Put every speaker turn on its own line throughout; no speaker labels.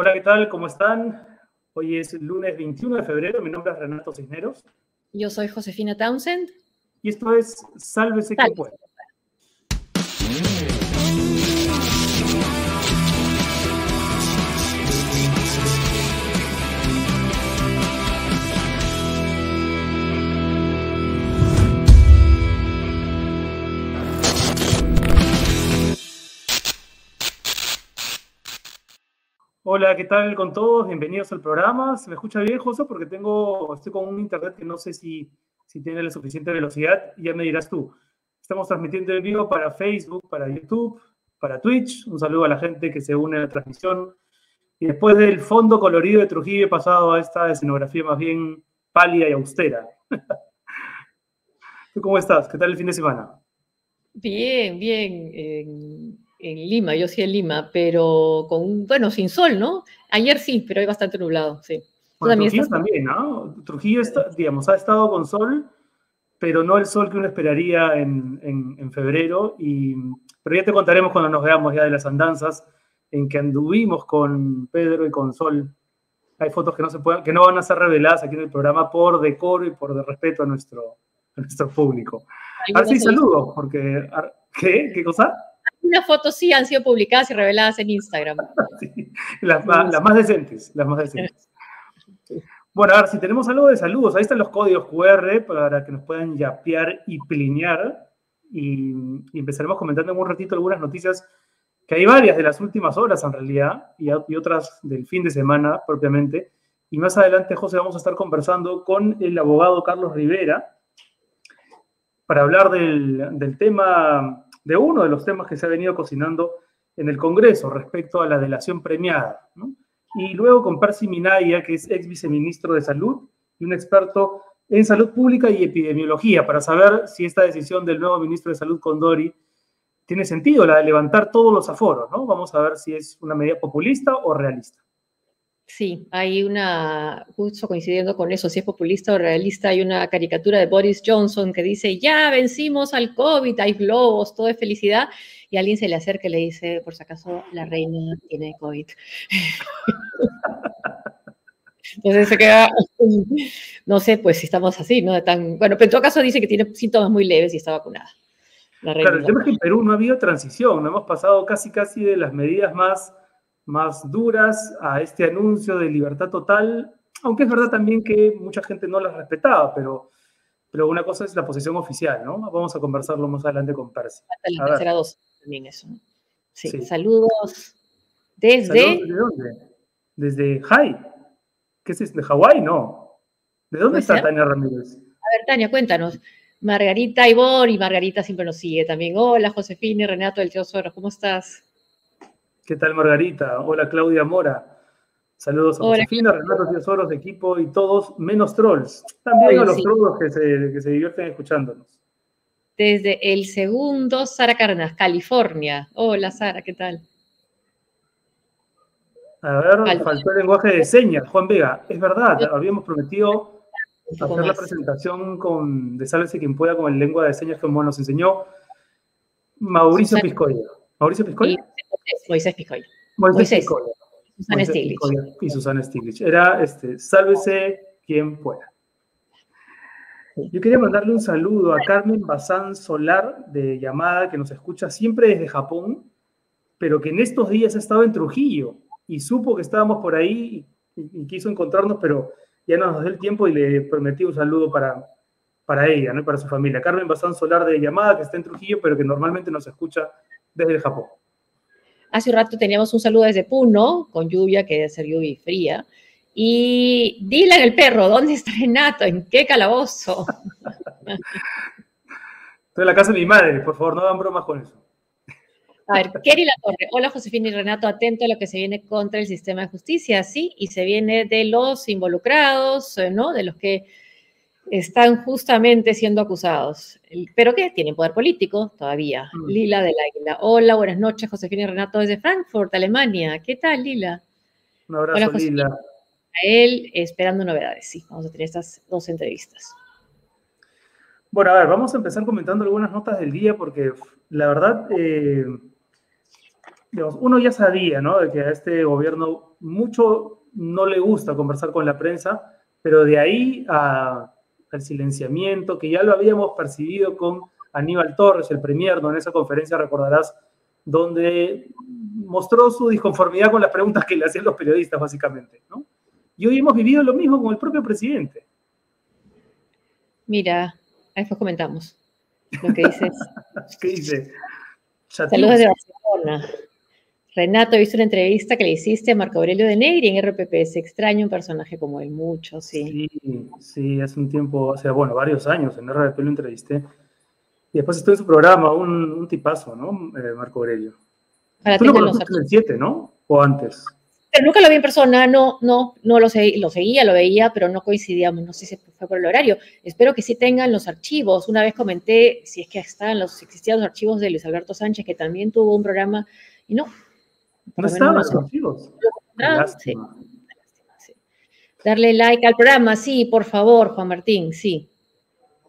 Hola, ¿qué tal? ¿Cómo están? Hoy es lunes 21 de febrero. Mi nombre es Renato Cisneros.
Yo soy Josefina Townsend.
Y esto es Sálvese que pueda. Hola, ¿qué tal con todos? Bienvenidos al programa. ¿Se me escucha bien, José? Porque tengo, estoy con un internet que no sé si, si tiene la suficiente velocidad. Ya me dirás tú. Estamos transmitiendo en vivo para Facebook, para YouTube, para Twitch. Un saludo a la gente que se une a la transmisión. Y después del fondo colorido de Trujillo he pasado a esta escenografía más bien pálida y austera. ¿Tú cómo estás? ¿Qué tal el fin de semana?
Bien, bien en Lima, yo sí en Lima, pero con, bueno, sin sol, ¿no? Ayer sí, pero hay bastante nublado, sí.
Trujillo también, ¿no? Trujillo, está, digamos, ha estado con sol, pero no el sol que uno esperaría en, en, febrero. Y, pero ya te contaremos cuando nos veamos ya de las andanzas en que anduvimos con Pedro y con Sol. Hay fotos que no, se pueden, que no van a ser reveladas aquí en el programa por decoro y por de respeto a nuestro, a nuestro público. Ahora sí, saludos, porque... ¿Qué? ¿Qué cosa?
Unas fotos sí han sido publicadas y reveladas en Instagram.
las, más decentes, las más decentes. Bueno, a ver, si tenemos algo de saludos, ahí están los códigos QR para que nos puedan yapear y plinear. Y, empezaremos comentando en un ratito algunas noticias, que hay varias de las últimas horas en realidad, y, otras del fin de semana propiamente. Y más adelante, José, vamos a estar conversando con el abogado Carlos Rivera para hablar del, del tema de uno de los temas que se ha venido cocinando en el Congreso respecto a la delación premiada. Y luego con Percy Minaya, que es ex viceministro de Salud y un experto en salud pública y epidemiología, para saber si esta decisión del nuevo ministro de Salud, Condori, tiene sentido, la de levantar todos los aforos. ¿no? Vamos a ver si es una medida populista o realista.
Sí, hay una, justo coincidiendo con eso, si es populista o realista, hay una caricatura de Boris Johnson que dice, ya vencimos al COVID, hay globos, todo es felicidad, y alguien se le acerca y le dice, por si acaso, la reina tiene COVID. Entonces se queda, no sé, pues si estamos así, ¿no? tan, bueno, pero en todo caso dice que tiene síntomas muy leves y está vacunada.
claro, el tema es que en Perú no ha habido transición, no hemos pasado casi, casi de las medidas más más duras a este anuncio de libertad total, aunque es verdad también que mucha gente no las respetaba, pero, pero una cosa es la posición oficial, ¿no? Vamos a conversarlo más adelante con Percy.
La tercera dos también eso. Sí. saludos desde...
¿De dónde? Desde High. ¿Qué es ¿De Hawái? No. ¿De dónde está Tania Ramírez?
A ver, Tania, cuéntanos. Margarita Ivor y Margarita siempre nos sigue también. Hola, Josefina y Renato del Tío ¿cómo estás?
¿Qué tal, Margarita? Hola, Claudia Mora. Saludos a Josefina, Renato Tesoros, equipo y todos, menos trolls. También a los trolls que se, que se divierten escuchándonos.
Desde el segundo, Sara Carnas, California. Hola, Sara, ¿qué tal?
A ver, faltó el lenguaje de señas, Juan Vega. Es verdad, habíamos prometido hacer la presentación con, de Sálvese quien pueda con el lengua de señas que nos enseñó Mauricio Piscoya. Mauricio Piscoya.
Moisés Picoy.
Moisés, Susana Stiglitz. Y Susana Stiglitz. Era, este, sálvese quien pueda. Yo quería mandarle un saludo a Carmen Bazán Solar de llamada que nos escucha siempre desde Japón, pero que en estos días ha estado en Trujillo y supo que estábamos por ahí y, quiso encontrarnos, pero ya no nos dio el tiempo y le prometí un saludo para, para ella, ¿no? para su familia. Carmen Bazán Solar de llamada que está en Trujillo, pero que normalmente nos escucha desde el Japón.
Hace un rato teníamos un saludo desde Puno, con lluvia, que debe ser lluvia fría. Y Dylan el perro, ¿dónde está Renato? ¿En qué calabozo?
Estoy en la casa de mi madre, por favor, no dan bromas con eso.
A ver, Kerry La Torre. Hola, Josefina y Renato, atento a lo que se viene contra el sistema de justicia, sí, y se viene de los involucrados, eh, ¿no? De los que están justamente siendo acusados. ¿Pero qué? Tienen poder político todavía. Mm. Lila del Águila. Hola, buenas noches, Josefina y Renato desde Frankfurt, Alemania. ¿Qué tal, Lila?
Un abrazo, Lila. A
él esperando novedades, sí. Vamos a tener estas dos entrevistas.
Bueno, a ver, vamos a empezar comentando algunas notas del día porque la verdad, eh, uno ya sabía, ¿no? De que a este gobierno mucho no le gusta conversar con la prensa, pero de ahí al silenciamiento, que ya lo habíamos percibido con Aníbal Torres, el premier, ¿no? En esa conferencia recordarás, donde mostró su disconformidad con las preguntas que le hacían los periodistas, básicamente, ¿no? Y hoy hemos vivido lo mismo con el propio presidente.
Mira, después comentamos lo que dices.
¿Qué dice?
Saludos de Barcelona. Renato, he visto una entrevista que le hiciste a Marco Aurelio de Negri en RPP. Es extraño un personaje como él, mucho, sí.
Sí, sí, hace un tiempo, o sea, bueno, varios años en RPP lo entrevisté. Y después estuvo en su programa, un, tipazo, ¿no? Eh, Marco Aurelio. Tú lo conociste en el 7, ¿no? ¿O antes?
Pero nunca lo vi en persona, no, no, no lo, lo seguía, lo veía, pero no coincidíamos, no sé si fue por el horario. Espero que sí tengan los archivos. Una vez comenté si es que estaban los, existían los archivos de Luis Alberto Sánchez, que también tuvo un programa, y no.
No estaban los archivos.
sí. Darle like al programa, sí, por favor, Juan Martín, sí.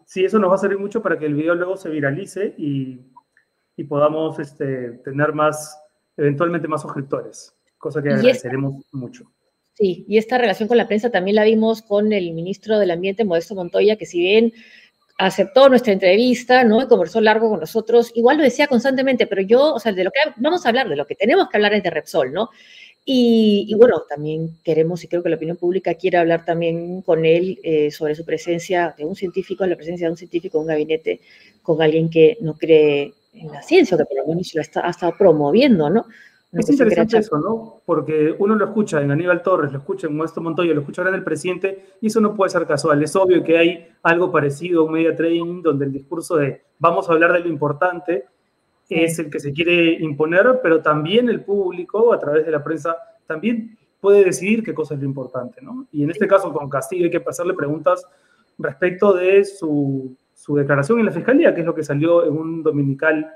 Sí, eso nos va a servir mucho para que el video luego se viralice y, y podamos este, tener más, eventualmente más suscriptores cosa que agradeceremos mucho.
Sí, y esta relación con la prensa también la vimos con el ministro del Ambiente, Modesto Montoya, que si bien aceptó nuestra entrevista, ¿no? Y conversó largo con nosotros, igual lo decía constantemente, pero yo, o sea, de lo que vamos a hablar, de lo que tenemos que hablar es de Repsol, ¿no? Y, bueno, también queremos, y creo que la opinión pública quiere hablar también con él eh, sobre su presencia de un científico, la presencia de un científico en un gabinete con alguien que no cree en la ciencia, que por lo menos lo ha estado promoviendo, ¿no?
Es interesante eso, ¿no? Porque uno lo escucha en Aníbal Torres, lo escucha en Modesto Montoya, lo escucha ahora en el presidente, y eso no puede ser casual. Es obvio que hay algo parecido a un media training donde el discurso de vamos a hablar de lo importante es el que se quiere imponer, pero también el público, a través de la prensa, también puede decidir qué cosa es lo importante, ¿no? Y en este caso, con Castillo, hay que pasarle preguntas respecto de su, su declaración en la fiscalía, que es lo que salió en un dominical,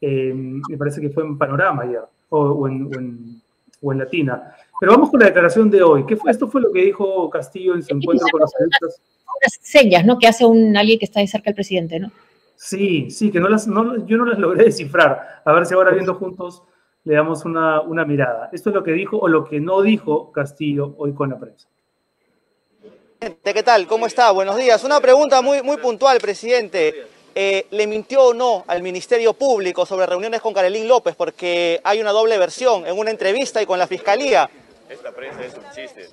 eh, me parece que fue en Panorama ya o, en, Latina. Pero vamos con la declaración de hoy. ¿Qué fue? Esto fue lo que dijo Castillo en su encuentro con los adultos.
Unas señas, ¿no? Que hace un alguien que está ahí cerca del presidente, ¿no?
Sí, sí, que no las, yo no las logré descifrar. A ver si ahora viendo juntos le damos una, una mirada. Esto es lo que dijo o lo que no dijo Castillo hoy con la prensa.
¿Qué tal? ¿Cómo está? Buenos días. Una pregunta muy, muy puntual, presidente. Eh, ¿le mintió o no al Ministerio Público sobre reuniones con Carolín López? Porque hay una doble versión en una entrevista y con la Fiscalía.
Esta prensa es un chiste.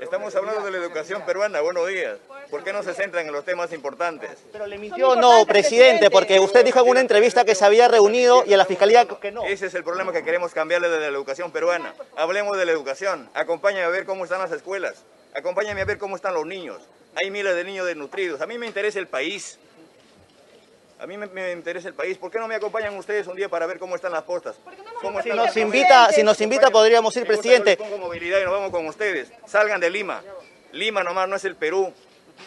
Estamos hablando de la educación peruana, buenos días. ¿Por qué no se centran en los temas importantes?
Pero le mintió no, presidente, porque usted dijo en una entrevista que se había reunido y a la fiscalía que no.
Ese es el problema que queremos cambiarle de la educación peruana. Hablemos de la educación. Acompáñame a ver cómo están las escuelas. Acompáñame a ver cómo están los niños. Hay miles de niños desnutridos. A mí me interesa el país. A mí me, interesa el país. ¿Por qué no me acompañan ustedes un día para ver cómo están las postas?
si, nos invita, si nos invita, podríamos ir, presidente.
Con movilidad y nos vamos con ustedes. Salgan de Lima. Lima nomás no es el Perú.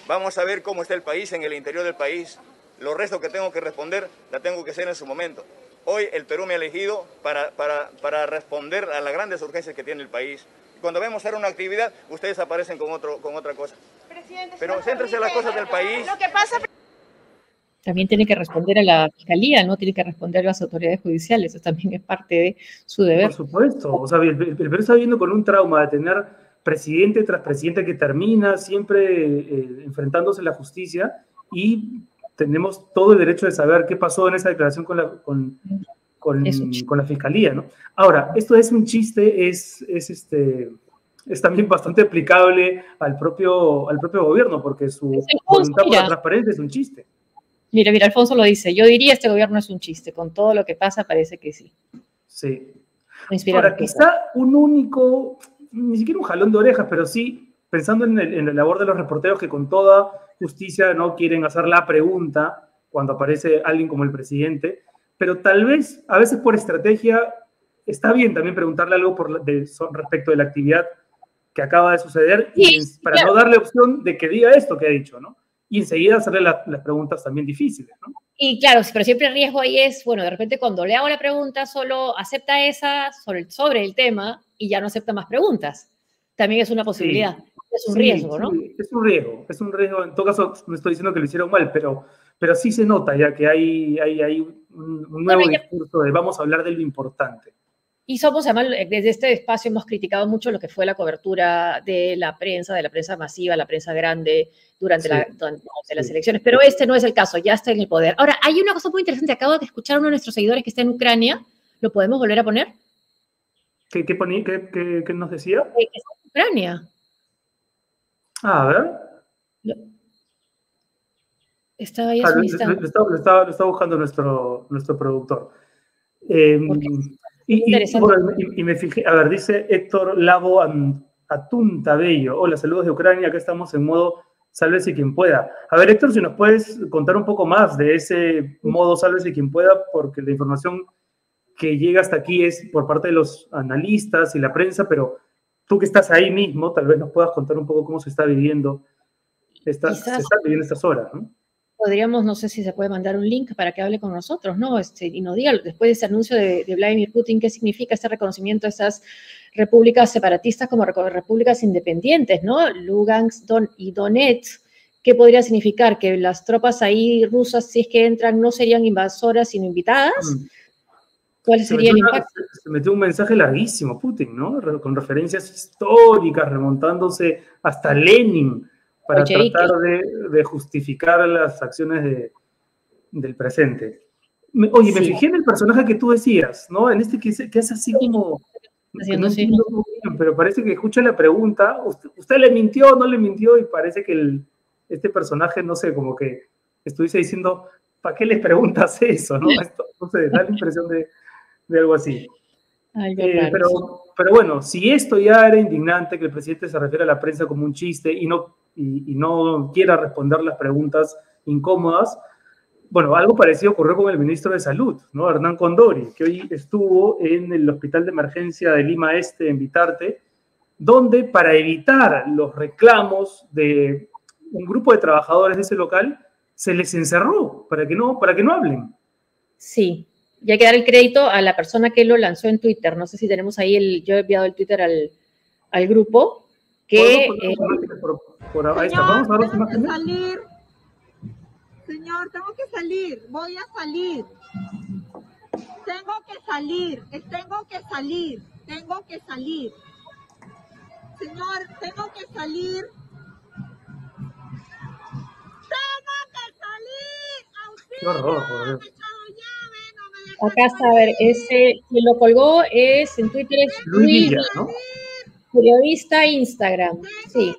Vamos a ver cómo está el país en el interior del país. Los restos que tengo que responder la tengo que hacer en su momento. Hoy el Perú me ha elegido para, para, para responder a las grandes urgencias que tiene el país. Cuando vemos hacer una actividad, ustedes aparecen con, otro, con otra cosa. Pero céntrese en las cosas del país.
Lo que pasa también tiene que responder a la fiscalía, no tiene que responder a las autoridades judiciales, eso también es parte de su deber.
Por supuesto, o sea, el, Perú está viviendo con un trauma de tener presidente tras presidente que termina siempre eh, enfrentándose a la justicia y tenemos todo el derecho de saber qué pasó en esa declaración con la, con, con, con la fiscalía, ¿no? Ahora, esto es un chiste, es, es este es también bastante aplicable al propio, al propio gobierno, porque su voluntad por la transparencia es un chiste.
Mira, mira, Alfonso lo dice. Yo diría este gobierno es un chiste. Con todo lo que pasa, parece que sí.
Sí. Ahora, quizá un único, ni siquiera un jalón de orejas, pero sí pensando en, el, en la labor de los reporteros que con toda justicia no quieren hacer la pregunta cuando aparece alguien como el presidente, pero tal vez a veces por estrategia está bien también preguntarle algo por, respecto de la actividad que acaba de suceder y para no darle opción de que diga esto que ha dicho, ¿no? Y enseguida hacerle las preguntas también difíciles, ¿no?
Y claro, pero siempre el riesgo ahí es, bueno, de repente cuando le hago la pregunta solo acepta esa sobre el, sobre el tema y ya no acepta más preguntas. También es una posibilidad. Es un riesgo, ¿no?
es un riesgo, es un riesgo. En todo caso, no estoy diciendo que lo hicieron mal, pero, pero sí se nota ya que hay, hay, hay un, nuevo discurso de vamos a hablar de lo importante.
Y somos, además, desde este espacio hemos criticado mucho lo que fue la cobertura de la prensa, de la prensa masiva, la prensa grande durante, la, las elecciones. Pero este no es el caso, ya está en el poder. Ahora, hay una cosa muy interesante. Acabo de escuchar a uno de nuestros seguidores que está en Ucrania. ¿Lo podemos volver a poner?
¿Qué, qué, qué, qué nos decía?
Que está en Ucrania.
Ah, a ver.
Estaba ahí
ah, lo, estaba, buscando nuestro, nuestro productor. Eh, y, y, me fijé, a ver, dice Héctor Lago Atunta Bello. Hola, saludos de Ucrania, acá estamos en modo sálvese quien pueda. A ver, Héctor, si nos puedes contar un poco más de ese modo sálvese quien pueda, porque la información que llega hasta aquí es por parte de los analistas y la prensa, pero tú que estás ahí mismo, tal vez nos puedas contar un poco cómo se está viviendo, esta, se está viviendo estas horas, ¿no?
Podríamos, no sé si se puede mandar un link para que hable con nosotros, ¿no? Este, y nos diga, después de ese anuncio de, Vladimir Putin, qué significa este reconocimiento de esas repúblicas separatistas como repúblicas independientes, ¿no? Lugansk Don y Donetsk. ¿Qué podría significar? ¿Que las tropas ahí rusas, si es que entran, no serían invasoras, sino invitadas? Mm. ¿Cuál sería el impacto?
se metió un mensaje larguísimo, Putin, ¿no? Con referencias históricas, remontándose hasta Lenin para tratar de, justificar las acciones de, del presente. oye, me fijé en el personaje que tú decías, ¿no? En este que, que es así como... pero parece que escucha la pregunta, ¿usted, le mintió o no le mintió? Y parece que el, este personaje, no sé, como que estuviese diciendo, ¿para qué les preguntas eso? No, Esto, no sé, da la impresión de, de algo así. Eh, pero, pero bueno, si esto ya era indignante, que el presidente se refiere a la prensa como un chiste y no y, no quiera responder las preguntas incómodas. Bueno, algo parecido ocurrió con el ministro de Salud, ¿no? Hernán Condori, que hoy estuvo en el Hospital de Emergencia de Lima Este, en Vitarte, donde para evitar los reclamos de un grupo de trabajadores de ese local, se les encerró para que no, para que no hablen.
Sí, y hay que dar el crédito a la persona que lo lanzó en Twitter. No sé si tenemos ahí el, yo he enviado el Twitter al, al grupo, que...
Por ahí está. Vamos a ver tengo que salir. Señor, tengo que salir. Voy a salir. Tengo que salir. Tengo que salir. Tengo que salir. Señor, tengo que salir. Tengo que salir.
Horror,
Acá está, a ver, ese quien lo colgó es en Twitter es Luis, Villa, ¿no? Periodista Instagram, sí.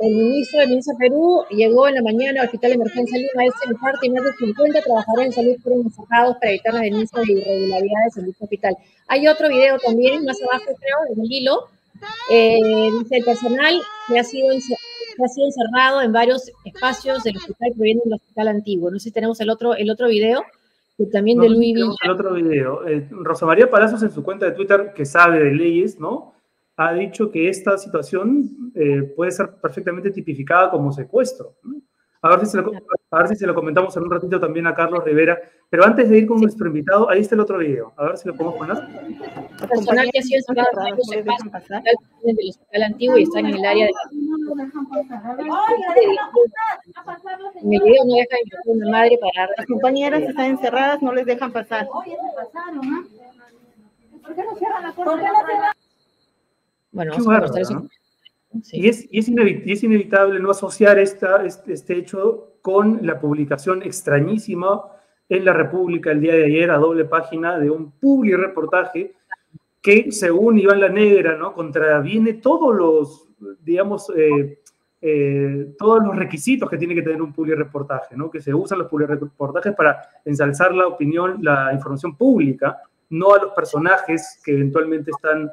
El ministro de Ministro Perú llegó en la mañana al Hospital de Emergencia Lima, este en parte y más de 50 trabajadores en salud fueron encerrados para evitar la denuncia de irregularidades en dicho hospital. Hay otro video también, más abajo creo, en el hilo, eh, dice el personal que ha sido ha sido encerrado en varios espacios del hospital viene del hospital antiguo. No sé si tenemos el otro, el otro video, también de Luis Villa.
El otro video. Eh, Rosa María Palazos en su cuenta de Twitter, que sabe de leyes, ¿no? ha dicho que esta situación eh, puede ser perfectamente tipificada como secuestro. A, ver si se lo, a ver si se lo comentamos en un ratito también a Carlos Rivera. Pero antes de ir con nuestro invitado, ahí está el otro video. A ver si lo podemos poner.
Personal que ha sido encerrado en el hospital antiguo y está en el área de... En el video no deja de una madre para...
Las compañeras están encerradas, no les dejan pasar. ¿Por qué no cierran la puerta?
Bueno, y, es, y, es inevitable no asociar esta, este, este, hecho con la publicación extrañísima en la República el día de ayer a doble página de un public reportaje que, según Iván La Negra, ¿no? contraviene todos los, digamos, eh, eh, todos los requisitos que tiene que tener un public reportaje, ¿no? que se usan los public reportajes para ensalzar la opinión, la información pública, no a los personajes que eventualmente están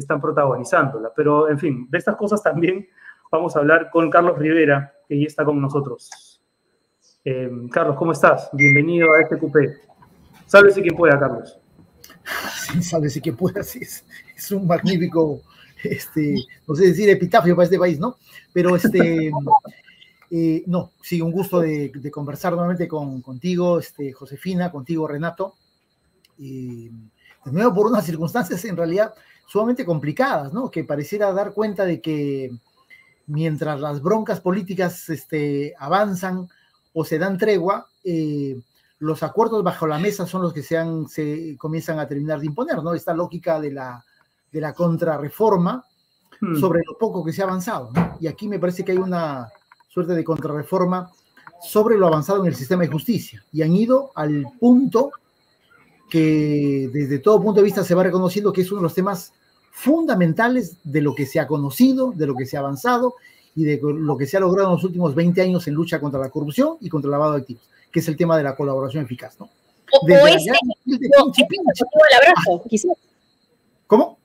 están protagonizándola. Pero, en fin, de estas cosas también vamos a hablar con Carlos Rivera, que ya está con nosotros. Eh, Carlos, ¿cómo estás? Bienvenido a este cupé. Sálvese quien pueda, Carlos.
Sí, sálvese quien pueda, sí, es, un magnífico, este, no sé decir epitafio para este país, ¿no? Pero este, eh, no, sí, un gusto de, conversar nuevamente con, contigo, este, Josefina, contigo, Renato. de nuevo, por unas circunstancias en realidad sumamente complicadas, ¿no? Que pareciera dar cuenta de que mientras las broncas políticas este, avanzan o se dan tregua, eh, los acuerdos bajo la mesa son los que se, se comienzan a terminar de imponer, ¿no? Esta lógica de la, de la contrarreforma hmm. sobre lo poco que se ha avanzado, ¿no? Y aquí me parece que hay una suerte de contrarreforma sobre lo avanzado en el sistema de justicia y han ido al punto que desde todo punto de vista se va reconociendo que es uno de los temas fundamentales de lo que se ha conocido, de lo que se ha avanzado y de lo que se ha logrado en los últimos 20 años en lucha contra la corrupción y contra el lavado de activos que es el tema de la colaboración eficaz, ¿no?
O, este, es el motivo del abrazo, quizás.
¿Cómo?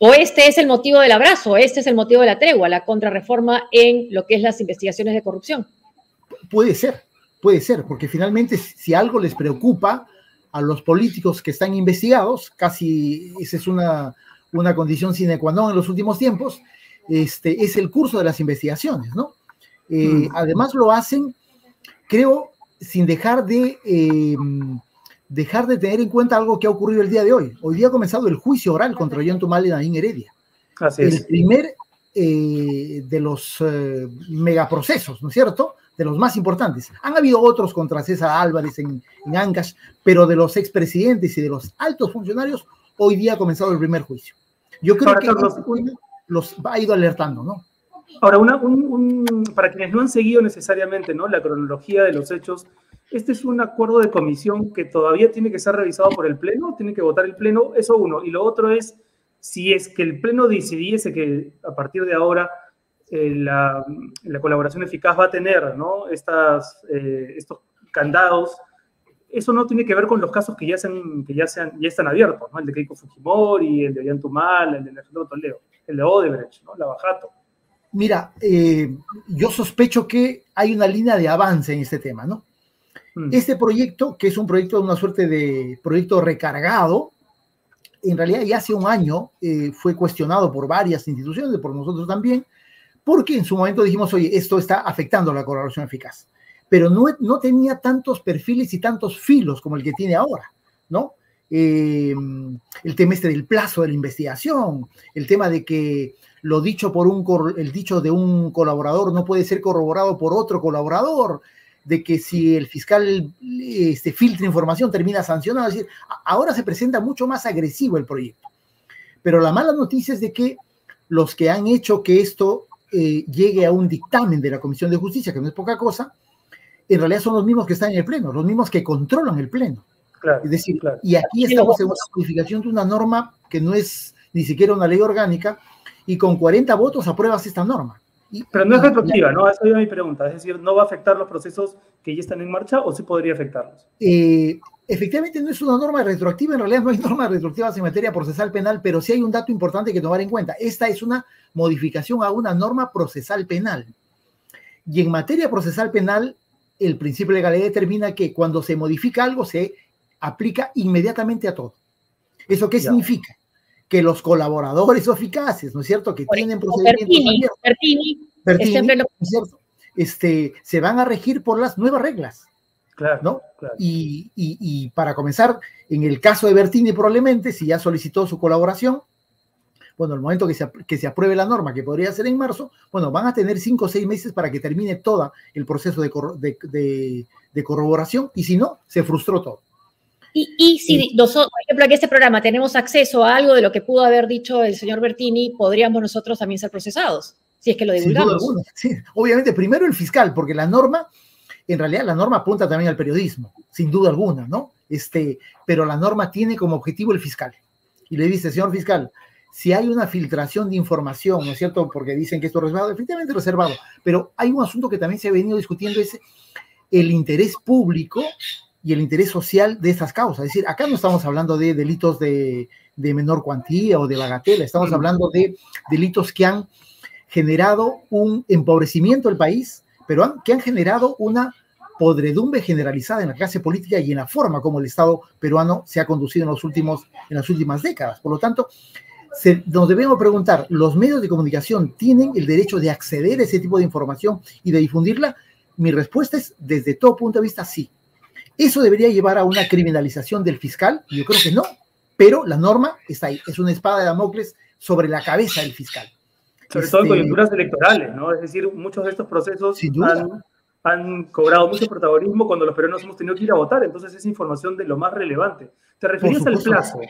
O este es el motivo del abrazo, este es el motivo de la tregua, la contrarreforma en lo que es las investigaciones de corrupción.
Puede ser, puede ser, porque finalmente si algo les preocupa a los políticos que están investigados, casi esa es una, una condición sine qua non en los últimos tiempos, este, es el curso de las investigaciones, ¿no? Eh, mm. Además lo hacen, creo, sin dejar de, eh, dejar de tener en cuenta algo que ha ocurrido el día de hoy. Hoy día ha comenzado el juicio oral contra John Tumal y Nadine Heredia. el primer eh, de los eh, megaprocesos, ¿no es cierto? De los más importantes. Han habido otros contra César Álvarez en, en Ancash, pero de los expresidentes y de los altos funcionarios, hoy día ha comenzado el primer juicio. Yo creo que este los ha ido alertando, ¿no?
Ahora, una, un, para quienes no han seguido necesariamente ¿no? la cronología de los hechos, este es un acuerdo de comisión que todavía tiene que ser revisado por el Pleno, tiene que votar el Pleno, eso uno. Y lo otro es, si es que el Pleno decidiese que a partir de ahora eh, la, la, colaboración eficaz va a tener ¿no? Estas, eh, estos candados, eso no tiene que ver con los casos que ya, sean, que ya, sean, ya están abiertos, ¿no? el de Keiko Fujimori, el de Ollantumal, el de Alejandro Toledo, el de Odebrecht, ¿no? la Bajato.
Mira, eh, yo sospecho que hay una línea de avance en este tema, ¿no? Hmm. Este proyecto, que es un proyecto una suerte de proyecto recargado, en realidad ya hace un año eh, fue cuestionado por varias instituciones, por nosotros también, porque en su momento dijimos, oye, esto está afectando la colaboración eficaz, pero no, no tenía tantos perfiles y tantos filos como el que tiene ahora, ¿no? Eh, el tema este del plazo de la investigación, el tema de que lo dicho por un, el dicho de un colaborador no puede ser corroborado por otro colaborador, de que si el fiscal este, filtra información termina sancionado. Es decir, ahora se presenta mucho más agresivo el proyecto. Pero la mala noticia es de que los que han hecho que esto eh, llegue a un dictamen de la Comisión de Justicia, que no es poca cosa, en realidad son los mismos que están en el Pleno, los mismos que controlan el Pleno. es decir, y aquí estamos en una modificación de una norma que no es ni siquiera una ley orgánica, y con 40 votos apruebas esta norma.
Pero no es retroactiva, ¿no? Esa es mi pregunta. Es decir, ¿no va a afectar los procesos que ya están en marcha o sí podría afectarlos?
Eh, efectivamente, no es una norma retroactiva. En realidad no hay normas retroactivas en materia procesal penal, pero sí hay un dato importante que tomar en cuenta. Esta es una modificación a una norma procesal penal. Y en materia procesal penal, el principio de legalidad determina que cuando se modifica algo se aplica inmediatamente a todo. ¿Eso qué significa? que los colaboradores eficaces, ¿no es cierto? Que tienen procedimientos
Bertini, Bertini,
Este, se van a regir por las nuevas reglas.
Claro,
¿no? Y, y, para comenzar, en el caso de Bertini probablemente, si ya solicitó su colaboración, bueno, el momento que se, que se apruebe la norma, que podría ser en marzo, bueno, van a tener cinco o seis meses para que termine todo el proceso de, de, de corroboración y si no, se frustró todo.
Y, si nosotros, por ejemplo, en este programa tenemos acceso a algo de lo que pudo haber dicho el señor Bertini, podríamos nosotros también ser procesados, si es que lo divulgamos.
sí. Obviamente, primero el fiscal, porque la norma, en realidad la norma apunta también al periodismo, sin duda alguna, ¿no? Este, pero la norma tiene como objetivo el fiscal. Y le dice, señor fiscal, si hay una filtración de información, ¿no es cierto? Porque dicen que esto es reservado, efectivamente reservado, pero hay un asunto que también se ha venido discutiendo, es el interés público y el interés social de estas causas. Es decir, acá no estamos hablando de delitos de, menor cuantía o de bagatela, estamos hablando de delitos que han generado un empobrecimiento del país, pero que han generado una podredumbre generalizada en la clase política y en la forma como el Estado peruano se ha conducido en, los últimos, en las últimas décadas. Por lo tanto, nos debemos preguntar, ¿los medios de comunicación tienen el derecho de acceder a ese tipo de información y de difundirla? Mi respuesta es, desde todo punto de vista, sí. ¿Eso debería llevar a una criminalización del fiscal? Yo creo que no, pero la norma está ahí, es una espada de Damocles sobre la cabeza del fiscal.
Sobre todo en este, coyunturas electorales, ¿no? Es decir, muchos de estos procesos han cobrado mucho protagonismo cuando los peruanos hemos tenido que ir a votar. Entonces es información de lo más relevante. ¿Te referías al plazo?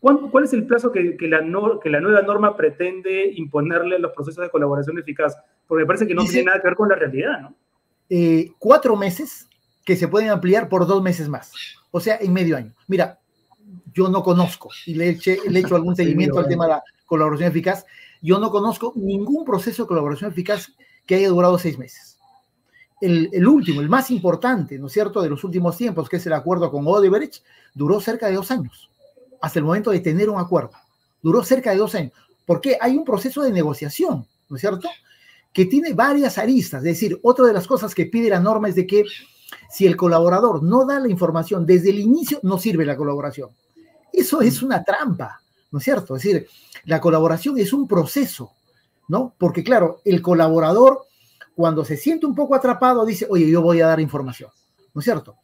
¿Cuál es el plazo que, la que, la nueva norma pretende imponerle a los procesos de colaboración eficaz? Porque me parece que no tiene nada que ver con la realidad, ¿no?
Eh, cuatro meses que se pueden ampliar por dos meses más. O sea, en medio año. Mira, yo no conozco, y le, he hecho algún seguimiento al tema de la colaboración eficaz, yo no conozco ningún proceso de colaboración eficaz que haya durado seis meses. El, el, último, el más importante, ¿no es cierto?, de los últimos tiempos, que es el acuerdo con Odebrecht, duró cerca de dos años, hasta el momento de tener un acuerdo. Duró cerca de dos años. ¿Por qué? Hay un proceso de negociación, ¿no es cierto?, que tiene varias aristas. Es decir, otra de las cosas que pide la norma es de que si el colaborador no da la información desde el inicio, no sirve la colaboración. Eso es una trampa, ¿no es cierto? Es decir, la colaboración es un proceso, ¿no? Porque claro, el colaborador cuando se siente un poco atrapado dice, oye, yo voy a dar información, ¿no es cierto?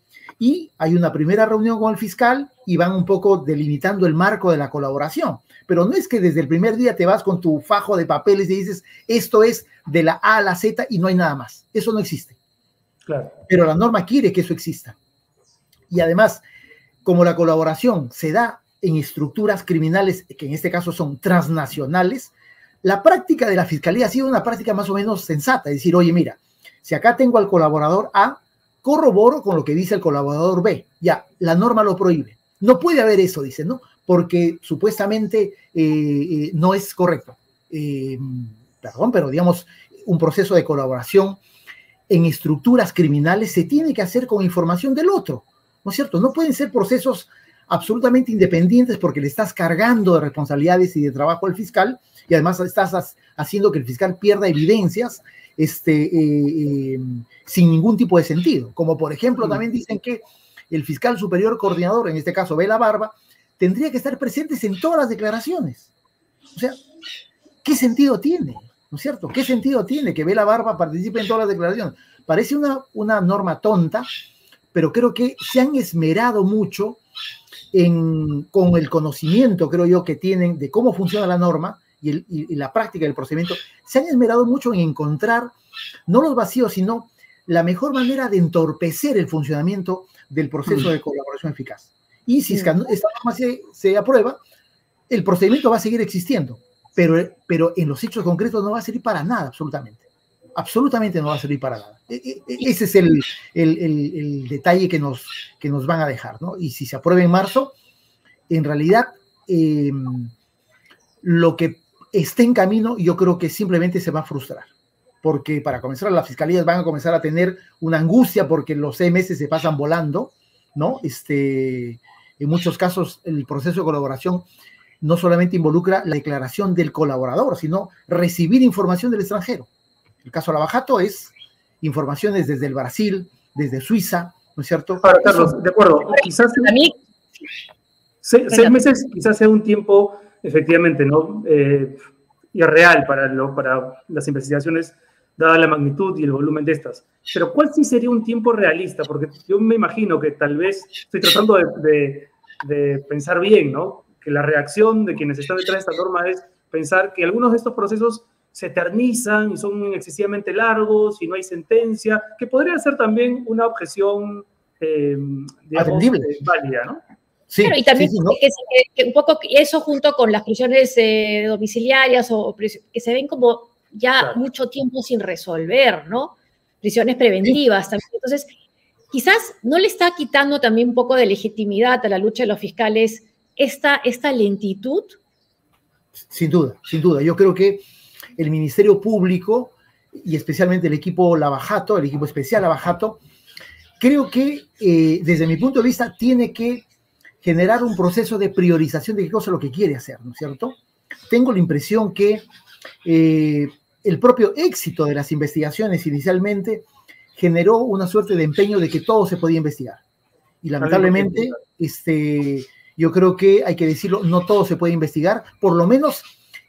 Y hay una primera reunión con el fiscal y van un poco delimitando el marco de la colaboración. Pero no es que desde el primer día te vas con tu fajo de papeles y dices, esto es de la A a la Z y no hay nada más. Eso no existe. Pero la norma quiere que eso exista. Y además, como la colaboración se da en estructuras criminales, que en este caso son transnacionales, la práctica de la fiscalía ha sido una práctica más o menos sensata, es decir, oye, mira, si acá tengo al colaborador A, corroboro con lo que dice el colaborador B, ya, la norma lo prohíbe. No puede haber eso, dice, ¿no? Porque supuestamente eh, eh, no es correcto. Eh, perdón, pero digamos, un proceso de colaboración en estructuras criminales se tiene que hacer con información del otro, ¿no es cierto? No pueden ser procesos absolutamente independientes porque le estás cargando de responsabilidades y de trabajo al fiscal y además estás haciendo que el fiscal pierda evidencias este, eh, eh, sin ningún tipo de sentido. Como por ejemplo, también dicen que el fiscal superior coordinador, en este caso Vela Barba, tendría que estar presentes en todas las declaraciones. O sea, ¿qué sentido tiene? ¿no es cierto? ¿Qué sentido tiene que Vela Barba participe en todas las declaraciones? Parece una, una norma tonta, pero creo que se han esmerado mucho en, con el conocimiento, creo yo, que tienen de cómo funciona la norma y, la práctica del procedimiento, se han esmerado mucho en encontrar no los vacíos, sino la mejor manera de entorpecer el funcionamiento del proceso de colaboración eficaz. Y si esta norma se, se aprueba, el procedimiento va a seguir existiendo pero, pero en los hechos concretos no va a servir para nada, absolutamente. Absolutamente no va a servir para nada. E, e, e, ese es el, el, detalle que nos, que nos van a dejar, ¿no? Y si se aprueba en marzo, en realidad em, lo que esté en camino, yo creo que simplemente se va a frustrar. Porque para comenzar, las fiscalías van a comenzar a tener una angustia porque los seis meses se pasan volando, ¿no? Este, en muchos casos, el proceso de colaboración no solamente involucra la declaración del colaborador, sino recibir información del extranjero. El caso Lavajato es informaciones desde el Brasil, desde Suiza, ¿no es cierto?
Ahora, Carlos, de acuerdo, quizás seis, meses quizás sea un tiempo efectivamente no eh, irreal para, lo, para las investigaciones dada la magnitud y el volumen de estas. Pero ¿cuál sí sería un tiempo realista? Porque yo me imagino que tal vez estoy tratando de, de pensar bien, ¿no? que la reacción de quienes están detrás de esta norma es pensar que algunos de estos procesos se eternizan y son excesivamente largos y no hay sentencia, que podría ser también una objeción eh,
digamos,
eh, válida, ¿no?
Sí, y también que, un poco eso junto con las prisiones eh, domiciliarias o que se ven como ya mucho tiempo sin resolver, ¿no? Prisiones preventivas también. Entonces, quizás no le está quitando también un poco de legitimidad a la lucha de los fiscales esta, esta lentitud?
Sin duda, sin duda. Yo creo que el Ministerio Público y especialmente el equipo Lavajato, el equipo especial Lavajato, creo que eh, desde mi punto de vista tiene que generar un proceso de priorización de qué cosa es lo que quiere hacer, ¿no es cierto? Tengo la impresión que eh, el propio éxito de las investigaciones inicialmente generó una suerte de empeño de que todo se podía investigar. Y lamentablemente, este, yo creo que hay que decirlo, no todo se puede investigar, por lo menos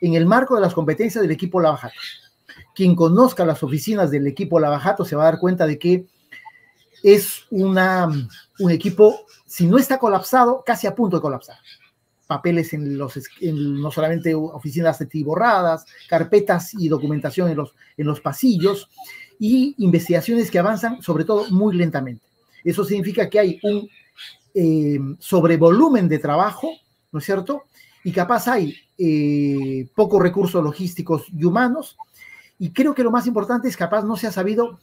en el marco de las competencias del equipo Lavajato. Quien conozca las oficinas del equipo Lavajato se va a dar cuenta de que es una, un equipo, si no está colapsado, casi a punto de colapsar. papeles en los, no solamente oficinas borradas, carpetas y documentación en los, en los pasillos y investigaciones que avanzan sobre todo muy lentamente. Eso significa que hay un eh, sobrevolumen de trabajo, ¿no es cierto? Y capaz hay eh, pocos recursos logísticos y humanos. Y creo que lo más importante es capaz no se ha sabido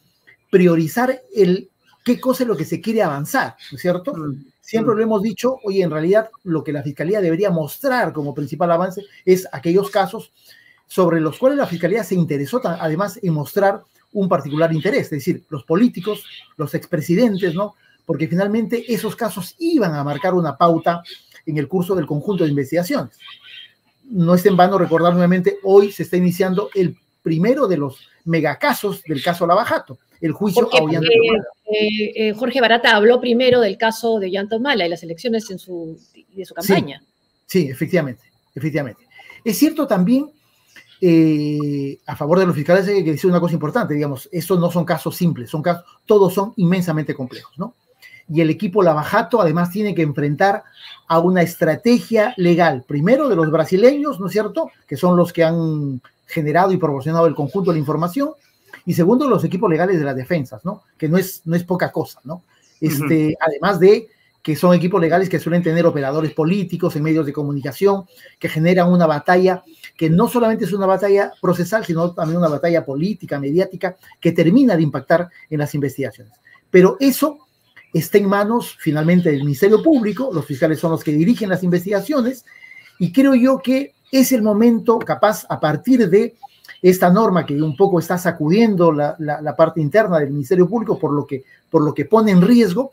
priorizar el qué cosa es lo que se quiere avanzar, ¿no es cierto? Mm, Siempre mm. lo hemos dicho, oye, en realidad lo que la Fiscalía debería mostrar como principal avance es aquellos casos sobre los cuales la Fiscalía se interesó además en mostrar un particular interés, es decir, los políticos, los expresidentes, ¿no? Porque finalmente esos casos iban a marcar una pauta en el curso del conjunto de investigaciones. No es en vano recordar nuevamente, hoy se está iniciando el primero de los megacasos del caso Lavajato, el juicio
a Ollanta eh, eh, Jorge Barata habló primero del caso de Ollanta Humala y las elecciones en su, de su campaña.
Sí, efectivamente, efectivamente. Es cierto también, eh, a favor de los fiscales hay que decir una cosa importante, digamos, estos no son casos simples, son casos, todos son inmensamente complejos, ¿no? Y el equipo Lavajato además tiene que enfrentar a una estrategia legal, primero de los brasileños, ¿no es cierto?, que son los que han generado y proporcionado el conjunto de la información, y segundo, los equipos legales de las defensas, ¿no? Que no es, no es poca cosa, ¿no? Este, Además de que son equipos legales que suelen tener operadores políticos en medios de comunicación, que generan una batalla que no solamente es una batalla procesal, sino también una batalla política, mediática, que termina de impactar en las investigaciones. Pero eso está en manos finalmente del Ministerio Público, los fiscales son los que dirigen las investigaciones, y creo yo que es el momento capaz, a partir de esta norma que un poco está sacudiendo la, parte interna del Ministerio Público, por lo, que, por lo que pone en riesgo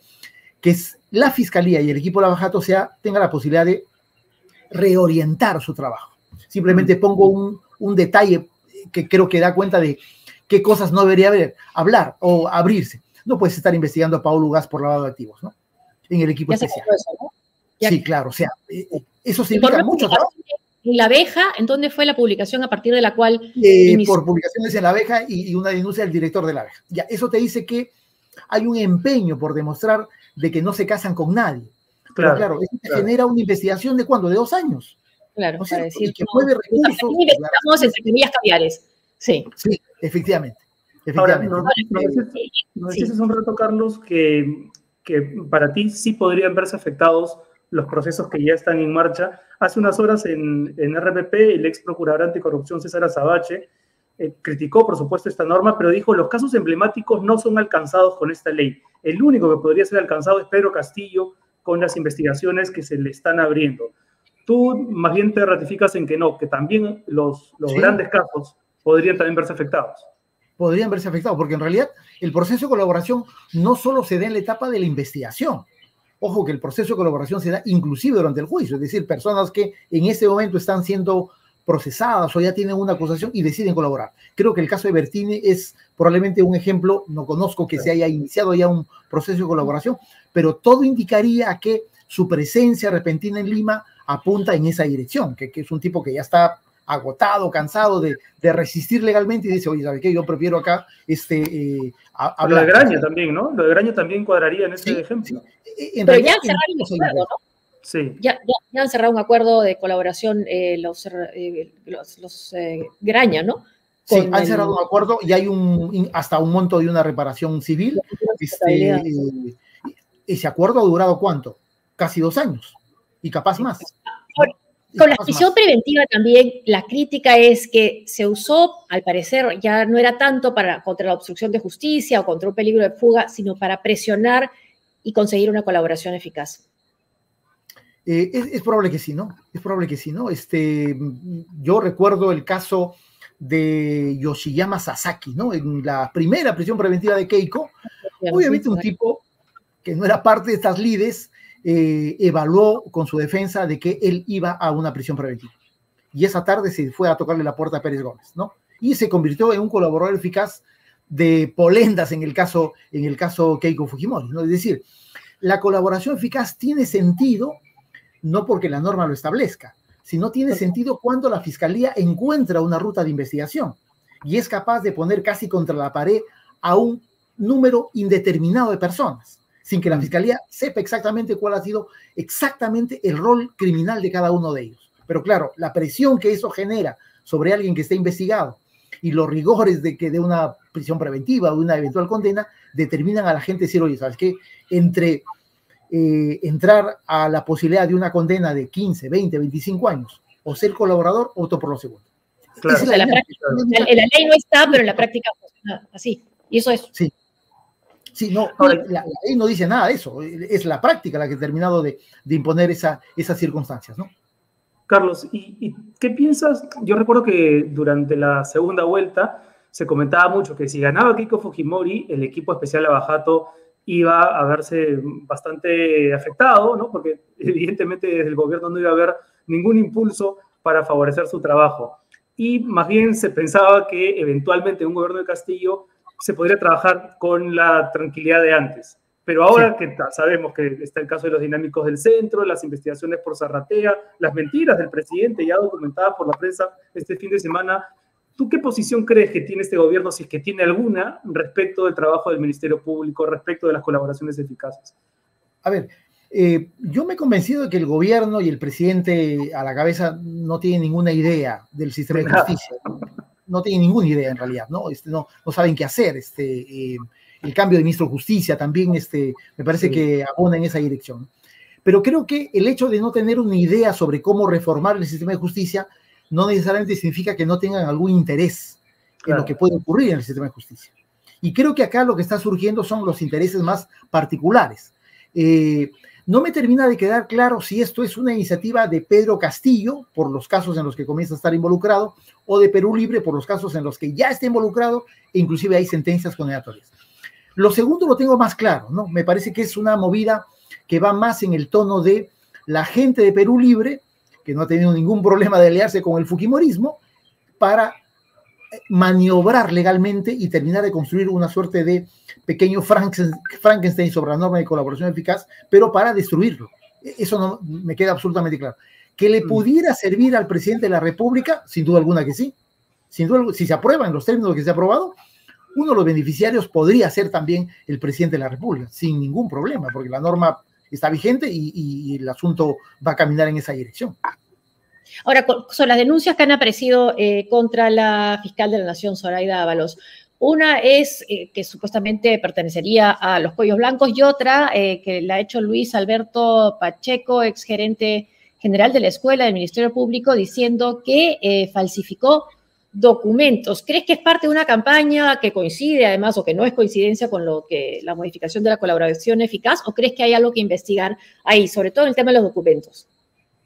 que la Fiscalía y el equipo de Bajato sea, tenga la posibilidad de reorientar su trabajo. Simplemente mm. pongo un, un detalle que creo que da cuenta de qué cosas no debería haber, hablar o abrirse. No puedes estar investigando a Paulo Gas por lavado de activos, ¿no? En el equipo especial. Sí, claro, o sea, eh, eh, eso significa mucho trabajo.
La Abeja, ¿en dónde fue la publicación a partir de la cual...
Eh, por publicaciones en La Abeja y, una denuncia del director de La Abeja. Ya, eso te dice que hay un empeño por demostrar de que no se casan con nadie. Claro, Pero claro, eso genera una investigación de cuándo, de dos años.
Claro, o sea, decir, que recursos. Investigamos comillas caviares. Sí.
Sí, efectivamente.
Ahora, nos, dices hace un rato, Carlos, que, que para ti sí podrían verse afectados los procesos que ya están en marcha. Hace unas horas en, en RPP, el ex procurador anticorrupción César Azabache eh, criticó, por supuesto, esta norma, pero dijo, los casos emblemáticos no son alcanzados con esta ley. El único que podría ser alcanzado es Pedro Castillo con las investigaciones que se le están abriendo. Tú más bien te ratificas en que no, que también los, los grandes casos podrían también verse afectados.
Podrían verse afectados, porque en realidad el proceso de colaboración no solo se da en la etapa de la investigación, Ojo que el proceso de colaboración se da inclusive durante el juicio, es decir, personas que en este momento están siendo procesadas o ya tienen una acusación y deciden colaborar. Creo que el caso de Bertini es probablemente un ejemplo, no conozco que se haya iniciado ya un proceso de colaboración, pero todo indicaría que su presencia repentina en Lima apunta en esa dirección, que es un tipo que ya está agotado, cansado de, resistir legalmente y dice, oye, ¿sabe qué? Yo prefiero acá este, eh,
hablar. Lo de Graña también, ¿no? Lo de Graña también cuadraría en ese ejemplo.
Eh, Pero ya han cerrado un acuerdo, ¿no? Sí. Ya, ya, han cerrado un acuerdo de colaboración eh, los, los, Graña, ¿no?
sí, han cerrado un acuerdo y hay un hasta un monto de una reparación civil. Este, ese acuerdo ha durado cuánto? Casi dos años y capaz más.
Con la prisión preventiva también la crítica es que se usó, al parecer, ya no era tanto para contra la obstrucción de justicia o contra un peligro de fuga, sino para presionar y conseguir una colaboración eficaz.
Eh, es, probable que sí, ¿no? Es probable que sí, ¿no? Este, yo recuerdo el caso de Yoshiyama Sasaki, ¿no? En la primera prisión preventiva de Keiko, obviamente un tipo que no era parte de estas lides, eh, evaluó con su defensa de que él iba a una prisión preventiva. Y esa tarde se fue a tocarle la puerta a Pérez Gómez, ¿no? Y se convirtió en un colaborador eficaz de Polendas en el caso, en el caso Keiko Fujimori, ¿no? Es decir, la colaboración eficaz tiene sentido no porque la norma lo establezca, sino tiene sentido cuando la fiscalía encuentra una ruta de investigación y es capaz de poner casi contra la pared a un número indeterminado de personas sin que la Fiscalía sepa exactamente cuál ha sido exactamente el rol criminal de cada uno de ellos. Pero claro, la presión que eso genera sobre alguien que está investigado y los rigores de que de una prisión preventiva o de una eventual condena determinan a la gente decir, oye, ¿sabes qué? Entre eh, entrar a la posibilidad de una condena de 15, 20, 25 años o ser colaborador, opto por lo segundo.
Claro. la, ley no está, pero en la práctica funciona así. Y eso es.
Sí. Sí, no, la, ley no dice nada de eso. Es la práctica la que ha terminado de, imponer esa, esas circunstancias, ¿no?
Carlos, ¿y, qué piensas? Yo recuerdo que durante la segunda vuelta se comentaba mucho que si ganaba Keiko Fujimori, el equipo especial Abajato iba a verse bastante afectado, ¿no? Porque evidentemente desde el gobierno no iba a haber ningún impulso para favorecer su trabajo. Y más bien se pensaba que eventualmente un gobierno de Castillo se podría trabajar con la tranquilidad de antes. Pero ahora que sabemos que está el caso de los dinámicos del centro, las investigaciones por Zarratea, las mentiras del presidente ya documentadas por la prensa este fin de semana, ¿tú qué posición crees que tiene este gobierno, si es que tiene alguna, respecto del trabajo del Ministerio Público, respecto de las colaboraciones eficaces?
A ver, eh, yo me he convencido de que el gobierno y el presidente a la cabeza no tienen ninguna idea del sistema de justicia no tienen ninguna idea en realidad, ¿no? Este, no, no saben qué hacer. Este, eh, el cambio de ministro de Justicia también este, me parece que abona en esa dirección. Pero creo que el hecho de no tener una idea sobre cómo reformar el sistema de justicia no necesariamente significa que no tengan algún interés en lo que puede ocurrir en el sistema de justicia. Y creo que acá lo que está surgiendo son los intereses más particulares. Eh, no me termina de quedar claro si esto es una iniciativa de Pedro Castillo, por los casos en los que comienza a estar involucrado, o de Perú Libre, por los casos en los que ya está involucrado, e inclusive hay sentencias condenatorias. Lo segundo lo tengo más claro, ¿no? Me parece que es una movida que va más en el tono de la gente de Perú Libre, que no ha tenido ningún problema de aliarse con el Fujimorismo, para maniobrar legalmente y terminar de construir una suerte de pequeño Frankenstein sobre la norma de colaboración eficaz, pero para destruirlo. E-, eso no me queda absolutamente claro. Que le mm. pudiera servir al presidente de la República, sin duda alguna que sí. Sin duda, si se aprueban los términos que se ha aprobado, uno de los beneficiarios podría ser también el presidente de la República, sin ningún problema, porque la norma está vigente y el asunto va a caminar en esa dirección.
Ahora, son las denuncias que han aparecido eh, contra la fiscal de la Nación, Zoraida Ábalos. Una es eh, que supuestamente pertenecería a los cuellos blancos y otra eh, que la ha hecho Luis Alberto Pacheco, exgerente general de la Escuela del Ministerio Público, diciendo que falsificó documentos. ¿Crees que es parte de una campaña que coincide además o que no es coincidencia con lo que la modificación de la colaboración eficaz o crees que hay algo que investigar ahí, sobre todo en el tema de los documentos?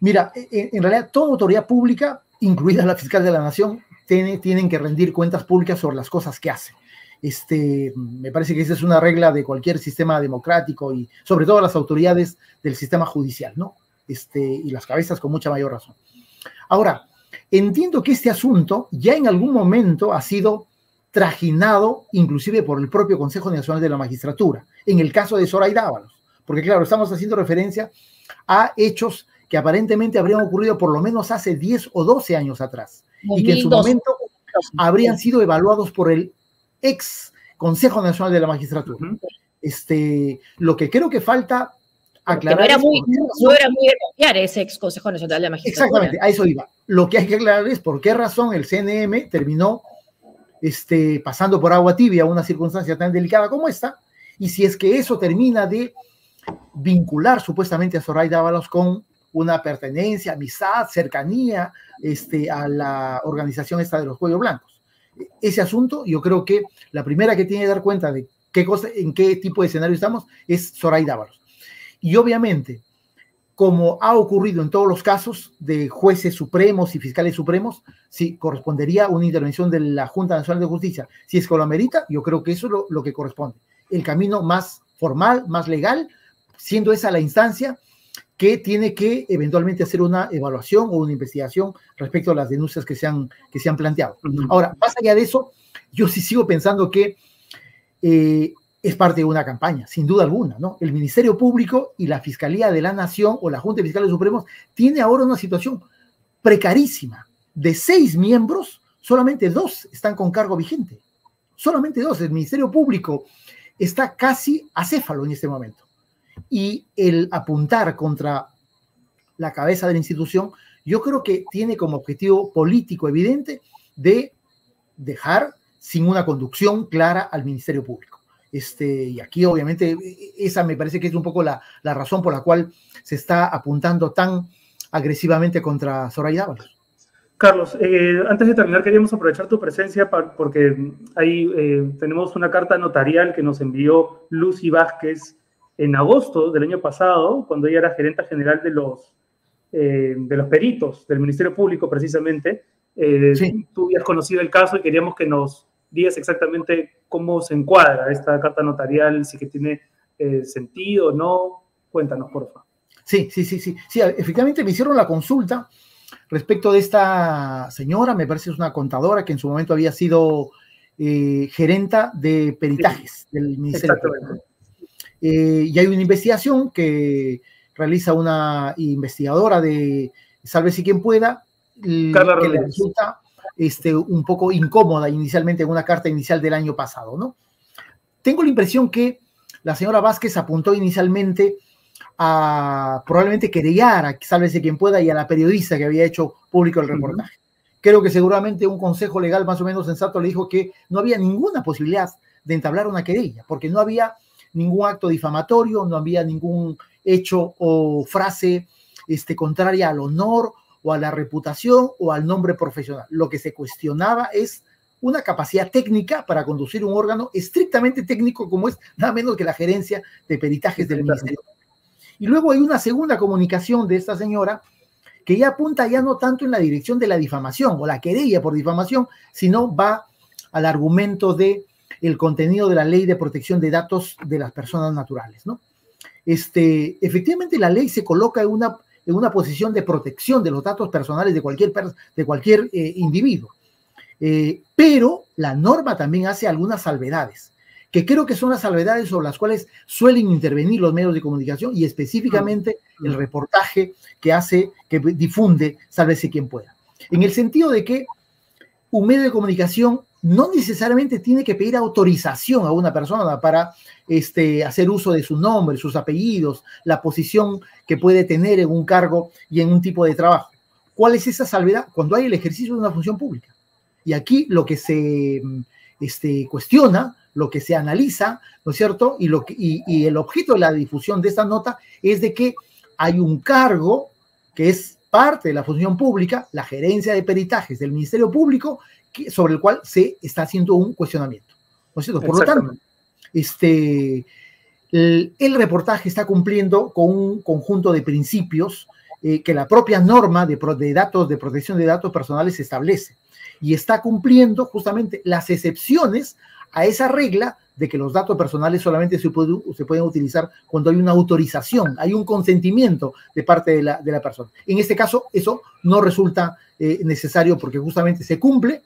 Mira, e, e, en realidad toda autoridad pública, incluida la fiscal de la nación, tiene, tienen que rendir cuentas públicas sobre las cosas que hace. Este, me parece que esa es una regla de cualquier sistema democrático y sobre todo las autoridades del sistema judicial, ¿no? Este, y las cabezas con mucha mayor razón. Ahora, entiendo que este asunto ya en algún momento ha sido trajinado inclusive por el propio Consejo Nacional de la Magistratura, en el caso de Zoraida Ábalos, porque claro, estamos haciendo referencia a hechos que aparentemente habrían ocurrido por lo menos hace 10 o 12 años atrás y que en su momento habrían sido evaluados por el ex Consejo Nacional de la Magistratura. Este, lo que creo que falta aclarar.
No era, muy, no era muy ese ex Consejo Nacional de la Magistratura.
Exactamente, a eso iba. Lo que hay que aclarar es por qué razón el CNM terminó este, pasando por agua tibia una circunstancia tan delicada como esta, y si es que eso termina de vincular supuestamente a Zoraida Ábalos con una pertenencia, amistad, cercanía este, a la organización esta de los cuellos blancos. Ese asunto, yo creo que la primera que tiene que dar cuenta de qué cosa, en qué tipo de escenario estamos es Zoraida Ábalos. Y obviamente, como ha ocurrido en todos los casos de jueces supremos y fiscales supremos, sí correspondería una intervención de la Junta Nacional de Justicia. Si es que lo amerita, yo creo que eso es lo, lo que corresponde. El camino más formal, más legal, siendo esa la instancia que tiene que eventualmente hacer una evaluación o una investigación respecto a las denuncias que se han, que se han planteado. Ahora, más allá de eso, yo sí sigo pensando que eh, es parte de una campaña, sin duda alguna, ¿no? El Ministerio Público y la Fiscalía de la Nación o la Junta de Fiscales Supremos tiene ahora una situación precarísima. De seis miembros, solamente dos están con cargo vigente. Solamente dos. El Ministerio Público está casi acéfalo en este momento y el apuntar contra la cabeza de la institución, yo creo que tiene como objetivo político evidente de dejar sin una conducción clara al Ministerio Público. Este, y aquí obviamente esa me parece que es un poco la, la razón por la cual se está apuntando tan agresivamente contra Soraya Ábalos.
Carlos, eh, antes de terminar queríamos aprovechar tu presencia porque ahí eh, tenemos una carta notarial que nos envió Lucy Vázquez en agosto del año pasado, cuando ella era gerente general de los, eh, de los peritos del Ministerio Público precisamente. Sí. Tú habías conocido el caso y queríamos que nos digas exactamente cómo se encuadra esta carta notarial, si que tiene sentido o no. Cuéntanos, por favor.
Sí, sí, sí, sí. Sí, efectivamente me hicieron la consulta respecto de esta señora, me parece que es una contadora que en su momento había sido eh, gerenta de peritajes del Ministerio. Eh, y hay una investigación que realiza una investigadora de Sálvese quien pueda, Carla que le resulta este, un poco incómoda inicialmente en una carta inicial del año pasado, ¿no? Tengo la impresión que la señora Vázquez apuntó inicialmente a probablemente querellar a sálvese quien pueda y a la periodista que había hecho público el reportaje. Creo que seguramente un consejo legal más o menos sensato le dijo que no había ninguna posibilidad de entablar una querella, porque no había ningún acto difamatorio, no había ningún hecho o frase este, contraria al honor o a la reputación o al nombre profesional. Lo que se cuestionaba es una capacidad técnica para conducir un órgano estrictamente técnico como es nada menos que la gerencia de peritajes del Ministerio y luego hay una segunda comunicación de esta señora que ya apunta ya no tanto en la dirección de la difamación o la querella por difamación, sino va al argumento de el contenido de la ley de protección de datos de las personas naturales, ¿no? Este, efectivamente la ley se coloca en una, en una posición de protección de los datos personales de cualquier, de cualquier eh, individuo, eh, pero la norma también hace algunas salvedades que creo que son las salvedades sobre las cuales suelen intervenir los medios de comunicación y específicamente mm. el reportaje que hace, que difunde, sálvese quien pueda. En el sentido de que un medio de comunicación no necesariamente tiene que pedir autorización a una persona para este, hacer uso de su nombre, sus apellidos, la posición que puede tener en un cargo y en un tipo de trabajo. ¿Cuál es esa salvedad? Cuando hay el ejercicio de una función pública. Y aquí lo que se este, cuestiona lo que se analiza, ¿no es cierto? Y, lo que, y, el objeto de la difusión de esta nota es de que hay un cargo que es parte de la función pública, la gerencia de peritajes del Ministerio Público, sobre el cual se está haciendo un cuestionamiento. ¿No es cierto? Por lo tanto, este, el, reportaje está cumpliendo con un conjunto de principios eh, que la propia norma de, de datos de protección de datos personales establece y está cumpliendo justamente las excepciones a esa regla de que los datos personales solamente se, se pueden utilizar cuando hay una autorización, hay un consentimiento de parte de la, de la persona. En este caso, eso no resulta eh, necesario porque justamente se cumple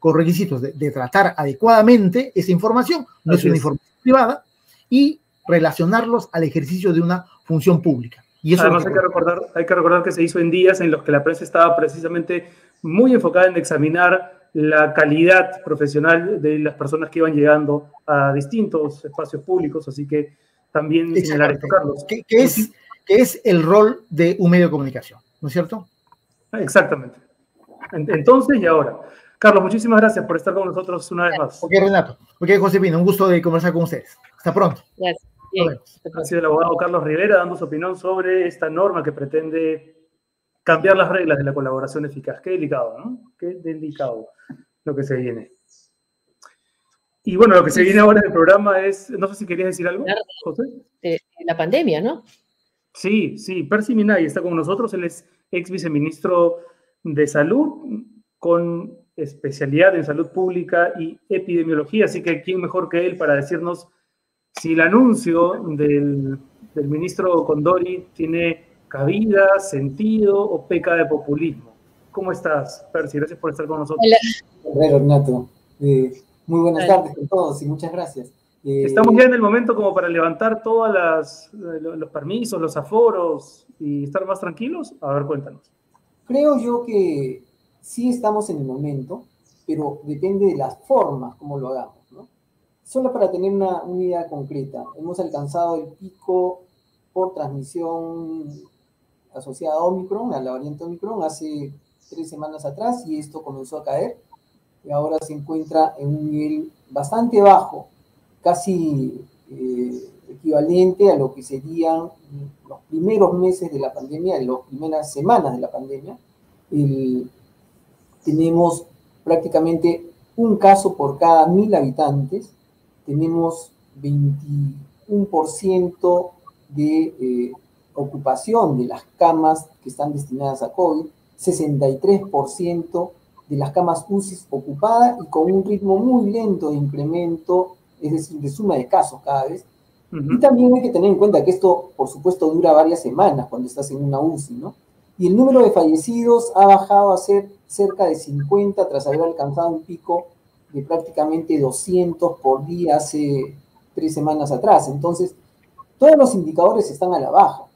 con requisitos de, tratar adecuadamente esa información, no es una información privada, y relacionarlos al ejercicio de una función pública. Y eso
Además, hay que, recordar, hay que recordar que se hizo en días en los que la prensa estaba precisamente muy enfocada en examinar la calidad profesional de las personas que iban llegando a distintos espacios públicos, así que también señalar esto, Carlos.
¿Qué, es, es el rol de un medio de comunicación? ¿No es cierto?
Exactamente. Entonces y ahora. Carlos, muchísimas gracias por estar con nosotros una vez más.
Ok, Renato. Ok, Josefina, un gusto de conversar con ustedes. Hasta pronto.
Gracias.
Ha sido el abogado Carlos Rivera dando su opinión sobre esta norma que pretende cambiar las reglas de la colaboración eficaz. Qué delicado, ¿no? Qué delicado lo que se viene. Y bueno, lo que se viene ahora en el programa es, no sé si querías decir algo, José.
la pandemia, ¿no?
Sí, sí, Percy Minay está con nosotros, él es ex viceministro de Salud con especialidad en salud pública y epidemiología, así que quién mejor que él para decirnos si el anuncio del, del ministro Condori tiene cabida, sentido o peca de populismo. ¿Cómo estás, Percy? Gracias por estar con nosotros.
Hola. Renato. Eh, muy buenas tardes a todos y muchas gracias.
Eh, Estamos ya en el momento como para levantar todos eh, los permisos, los aforos y estar más tranquilos. A ver, cuéntanos.
Creo yo que sí estamos en el momento, pero depende de las formas como lo hagamos. ¿no? Solo para tener una, una idea concreta, hemos alcanzado el pico por transmisión asociada a Omicron, a la variante Omicron, hace tres semanas atrás y esto comenzó a caer y ahora se encuentra en un nivel bastante bajo, casi eh, equivalente a lo que serían los primeros meses de la pandemia, las primeras semanas de la pandemia. Tenemos prácticamente un caso por cada mil habitantes, tenemos 21% de eh, ocupación de las camas que están destinadas a COVID, 63% de las camas UCI ocupadas y con un ritmo muy lento de incremento, es decir, de suma de casos cada vez. Y también hay que tener en cuenta que esto, por supuesto, dura varias semanas cuando estás en una UCI, ¿no? Y el número de fallecidos ha bajado a ser cerca de 50 tras haber alcanzado un pico de prácticamente 200 por día hace tres semanas atrás. Entonces, todos los indicadores están a la baja.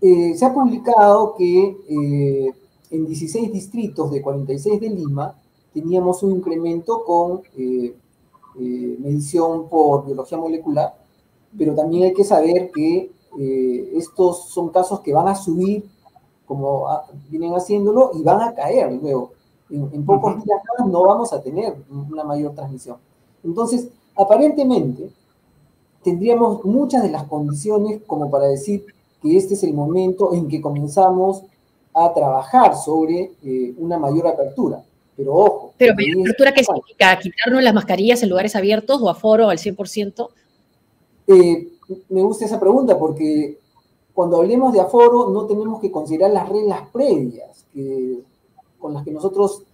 Eh, se ha publicado que eh, en 16 distritos de 46 de Lima teníamos un incremento con eh, medición por biología molecular, pero también hay que saber que estos son casos que van a subir como vienen haciéndolo y van a caer luego. En, pocos días no vamos a tener una mayor transmisión. Entonces, aparentemente, tendríamos muchas de las condiciones como para decir que este es el momento en que comenzamos a trabajar sobre eh, una mayor apertura. Pero ojo.
¿Pero mayor apertura qué significa? ¿Quitarnos las mascarillas en lugares abiertos o aforo al 100%?
Eh, me gusta esa pregunta porque cuando hablemos de aforo no tenemos que considerar las reglas previas con las que nosotros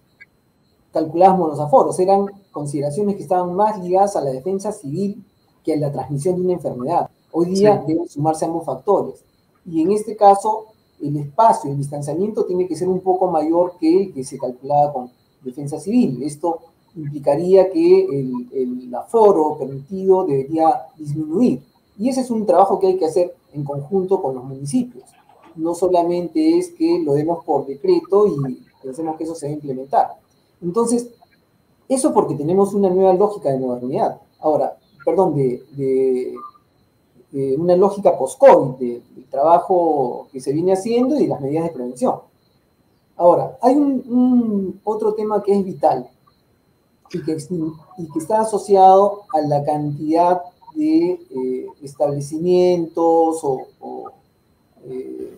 calculábamos los aforos. Eran consideraciones que estaban más ligadas a la defensa civil que a la transmisión de una enfermedad. Hoy día deben sumarse ambos factores. Y en este caso, el espacio, el distanciamiento tiene que ser un poco mayor que el que se calculaba con defensa civil. Esto implicaría que el, el aforo permitido debería disminuir. Y ese es un trabajo que hay que hacer en conjunto con los municipios. No solamente es que lo demos por decreto y pensemos que eso se va a implementar. Entonces, eso porque tenemos una nueva lógica de modernidad. Ahora, perdón, de, una lógica post-COVID, del trabajo que se viene haciendo y de las medidas de prevención. Ahora, hay un, otro tema que es vital y que, y que está asociado a la cantidad de eh, establecimientos o,
eh,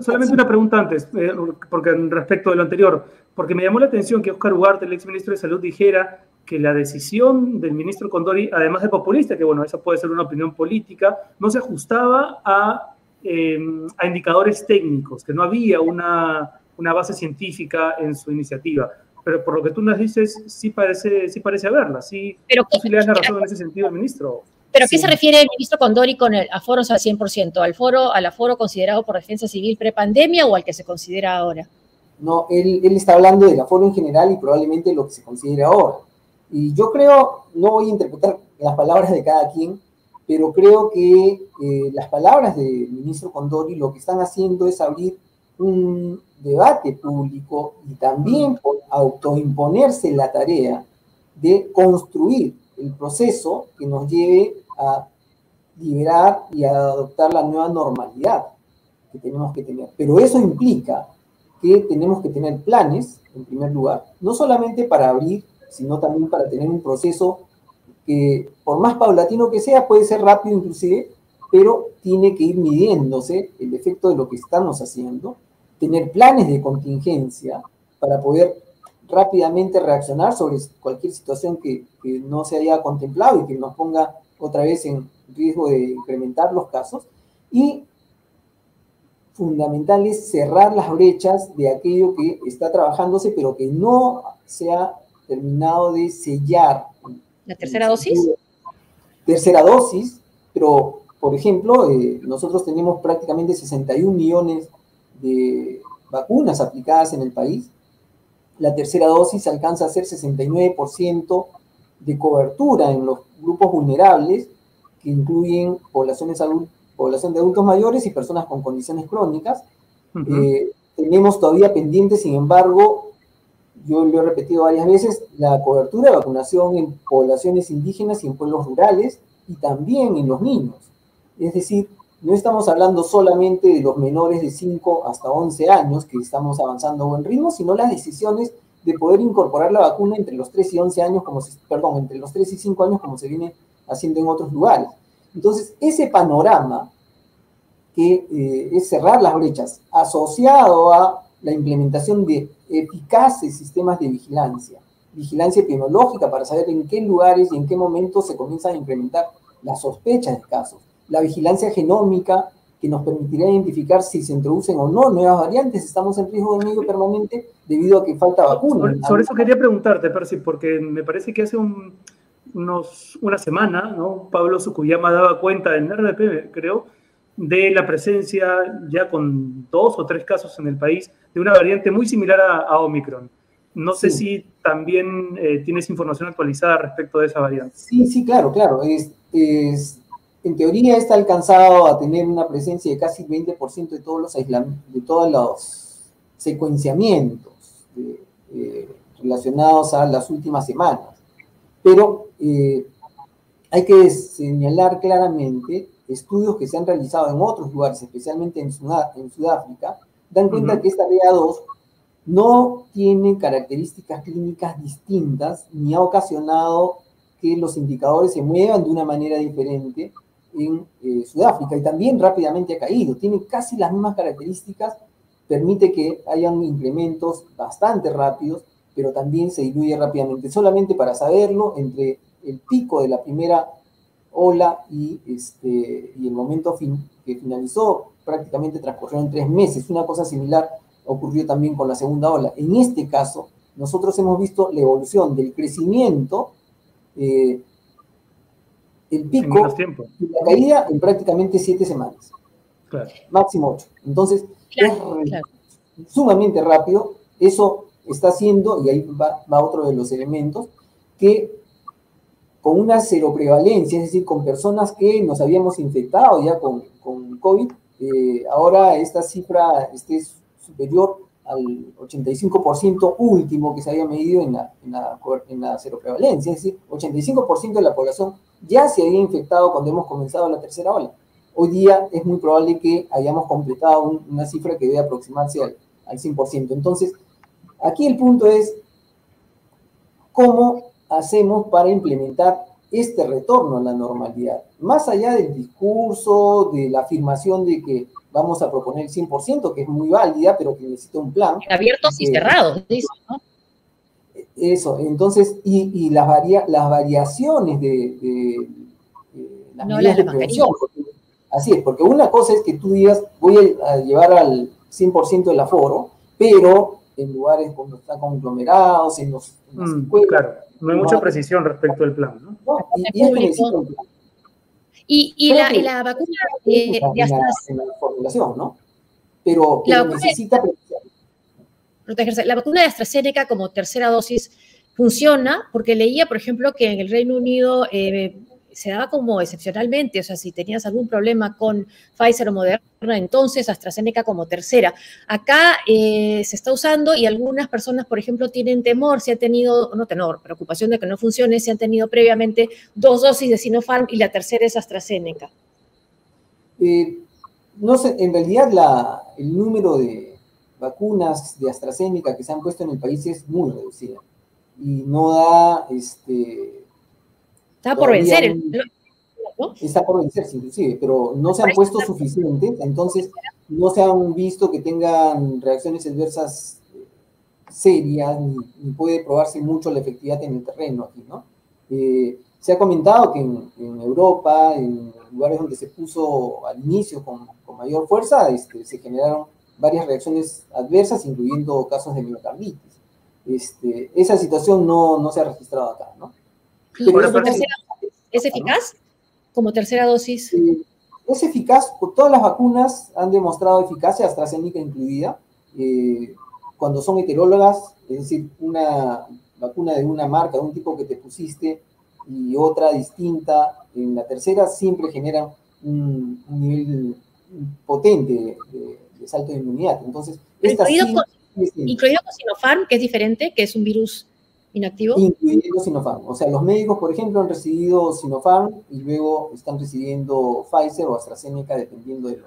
solamente, una pregunta antes, eh, porque respecto de lo anterior, porque me llamó la atención que Oscar Ugarte, el ex ministro de Salud, dijera que la decisión del ministro Condori, además de populista, que bueno, esa puede ser una opinión política, no se ajustaba a, em, a indicadores técnicos, que no había una, una base científica en su iniciativa pero por lo que tú nos dices, sí parece, sí parece haberla, sí,
pero,
sí le das la razón en ese sentido al ministro.
¿Pero a qué se refiere el ministro Condori con el aforos al 100%? ¿Al, foro, ¿Al aforo considerado por defensa civil prepandemia o al que se considera ahora?
No, él, él está hablando del aforo en general y probablemente lo que se considera ahora. Y yo creo, no voy a interpretar las palabras de cada quien, pero creo que eh, las palabras del ministro Condori lo que están haciendo es abrir un debate público y también por autoimponerse la tarea de construir el proceso que nos lleve a liberar y a adoptar la nueva normalidad que tenemos que tener. Pero eso implica que tenemos que tener planes, en primer lugar, no solamente para abrir, sino también para tener un proceso que, por más paulatino que sea, puede ser rápido inclusive, pero tiene que ir midiéndose el efecto de lo que estamos haciendo tener planes de contingencia para poder rápidamente reaccionar sobre cualquier situación que, no se haya contemplado y que nos ponga otra vez en riesgo de incrementar los casos. Y fundamental es cerrar las brechas de aquello que está trabajándose, pero que no se ha terminado de sellar.
¿La tercera dosis?
Tercera dosis, pero por ejemplo, eh, nosotros tenemos prácticamente 61 millones de vacunas aplicadas en el país. La tercera dosis alcanza a ser 69% de cobertura en los grupos vulnerables, que incluyen poblaciones población de adultos mayores y personas con condiciones crónicas. Eh, tenemos todavía pendiente, sin embargo, yo lo he repetido varias veces, la cobertura de vacunación en poblaciones indígenas y en pueblos rurales, y también en los niños. Es decir, no estamos hablando solamente de los menores de 5 hasta 11 años, que estamos avanzando a buen ritmo, sino las decisiones de poder incorporar la vacuna entre los 3 y 11 años, como se, perdón, entre los 3 y 5 años, como se viene haciendo en otros lugares. Entonces, ese panorama que eh, es cerrar las brechas, asociado a la implementación de eficaces sistemas de vigilancia, vigilancia epidemiológica para saber en qué lugares y en qué momentos se comienzan a implementar las sospechas de casos, la vigilancia genómica que nos permitirá identificar si se introducen o no nuevas variantes. Estamos en riesgo de medio permanente debido a que falta vacuna.
Sobre, eso quería preguntarte, Percy, porque me parece que hace unos, una semana, ¿no? Pablo Sukuyama daba cuenta en RDP, creo, de la presencia ya con dos o tres casos en el país de una variante muy similar a, Omicron. No sé si también eh, tienes información actualizada respecto de esa variante.
Sí, sí, claro, claro. Es, es, en teoría está alcanzado a tener una presencia de casi 20% de todos los de todos los secuenciamientos eh, relacionados a las últimas semanas. Pero eh, hay que señalar claramente estudios que se han realizado en otros lugares, especialmente en, en Sudáfrica, dan cuenta que esta BA2 no tiene características clínicas distintas ni ha ocasionado que los indicadores se muevan de una manera diferente en eh, Sudáfrica y también rápidamente ha caído. Tiene casi las mismas características, permite que hayan incrementos bastante rápidos, pero también se diluye rápidamente. Solamente para saberlo, entre el pico de la primera ola y, este, y el momento fin, que finalizó prácticamente transcurrieron tres meses. Una cosa similar ocurrió también con la segunda ola. En este caso, nosotros hemos visto la evolución del crecimiento, eh, el pico y la caída en prácticamente siete semanas. Máximo ocho. Entonces, es sumamente rápido. Eso está haciendo, y ahí va, va otro de los elementos, que con una cero prevalencia, es decir, con personas que nos habíamos infectado ya con, con COVID, eh, ahora esta cifra esté superior al 85% último que se había medido en la, en la, en la cero prevalencia, es decir, 85% de la población ya se había infectado cuando hemos comenzado la tercera ola. Hoy día es muy probable que hayamos completado una cifra que debe aproximarse al, al 100%. Entonces, aquí el punto es cómo hacemos para implementar este retorno a la normalidad? Más allá del discurso, de la afirmación de que vamos a proponer el 100%, que es muy válida, pero que necesita un plan.
Abiertos y cerrados, ¿no?
Eso, entonces, y, las, las variaciones de, las medidas de prevención. así es, porque una cosa es que tú digas, voy a llevar al 100% del aforo, pero en lugares donde están conglomerados, en los
mm, Claro, no hay mucha precisión respecto al plan, ¿no?
y, y, la, y, la, vacuna de, de
AstraZeneca. La, formulación, ¿no? Pero que necesita
protegerse. La vacuna de AstraZeneca como tercera dosis funciona porque leía, por ejemplo, que en el Reino Unido eh, se daba como excepcionalmente, o sea, si tenías algún problema con Pfizer o Moderna, entonces AstraZeneca como tercera. Acá eh, se está usando y algunas personas, por ejemplo, tienen temor, si han tenido, no tenor, preocupación de que no funcione, si han tenido previamente dos dosis de Sinopharm y la tercera es AstraZeneca.
Eh, no sé, en realidad la, el número de vacunas de AstraZeneca que se han puesto en el país es muy reducido y no da este,
Está por vencer.
Está por vencerse, inclusive, pero no se han puesto suficientes, entonces no se han visto que tengan reacciones adversas eh, serias, ni, puede probarse mucho la efectividad en el terreno aquí, ¿no? Eh, se ha comentado que en, Europa, en lugares donde se puso al inicio con, mayor fuerza, este, se generaron varias reacciones adversas, incluyendo casos de miocarditis. Este, esa situación no, no se ha registrado acá, ¿no?
¿Es eficaz como tercera dosis?
es eficaz, todas las vacunas han demostrado eficacia, AstraZeneca incluida, eh, cuando son heterólogas, es decir, una vacuna de una marca, de un tipo que te pusiste y otra distinta en la tercera, siempre generan un, nivel potente de, de inmunidad. Entonces,
incluido, con, incluido con Sinopharm, que es diferente, que es un virus inactivo.
Incluyendo Sinopharm. O sea, los médicos, por ejemplo, han recibido Sinopharm y luego están recibiendo Pfizer o AstraZeneca, dependiendo de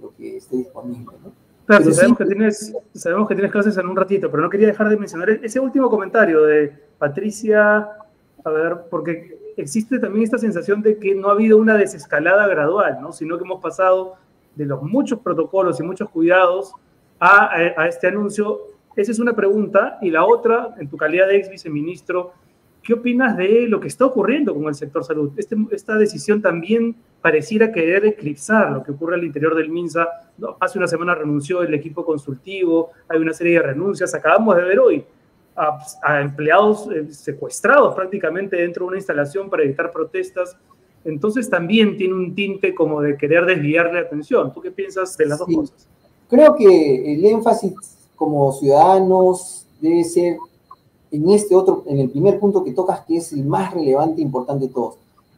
lo, que esté disponible. ¿no?
Claro, sabemos, que tienes, sabemos que tienes clases en un ratito, pero no quería dejar de mencionar ese último comentario de Patricia, a ver, porque existe también esta sensación de que no ha habido una desescalada gradual, ¿no? sino que hemos pasado de los muchos protocolos y muchos cuidados a, este anuncio. Esa es una pregunta. Y la otra, en tu calidad de ex viceministro, ¿qué opinas de lo que está ocurriendo con el sector salud? Este, esta decisión también pareciera querer eclipsar lo que ocurre al interior del MINSA. Hace una semana renunció el equipo consultivo, hay una serie de renuncias. Acabamos de ver hoy a, empleados eh, secuestrados prácticamente dentro de una instalación para evitar protestas. Entonces también tiene un tinte como de querer desviarle la atención. ¿Tú qué piensas de las dos cosas?
Creo que el énfasis como ciudadanos debe ser en este otro, en el primer punto que tocas, que es el más relevante e importante de todos.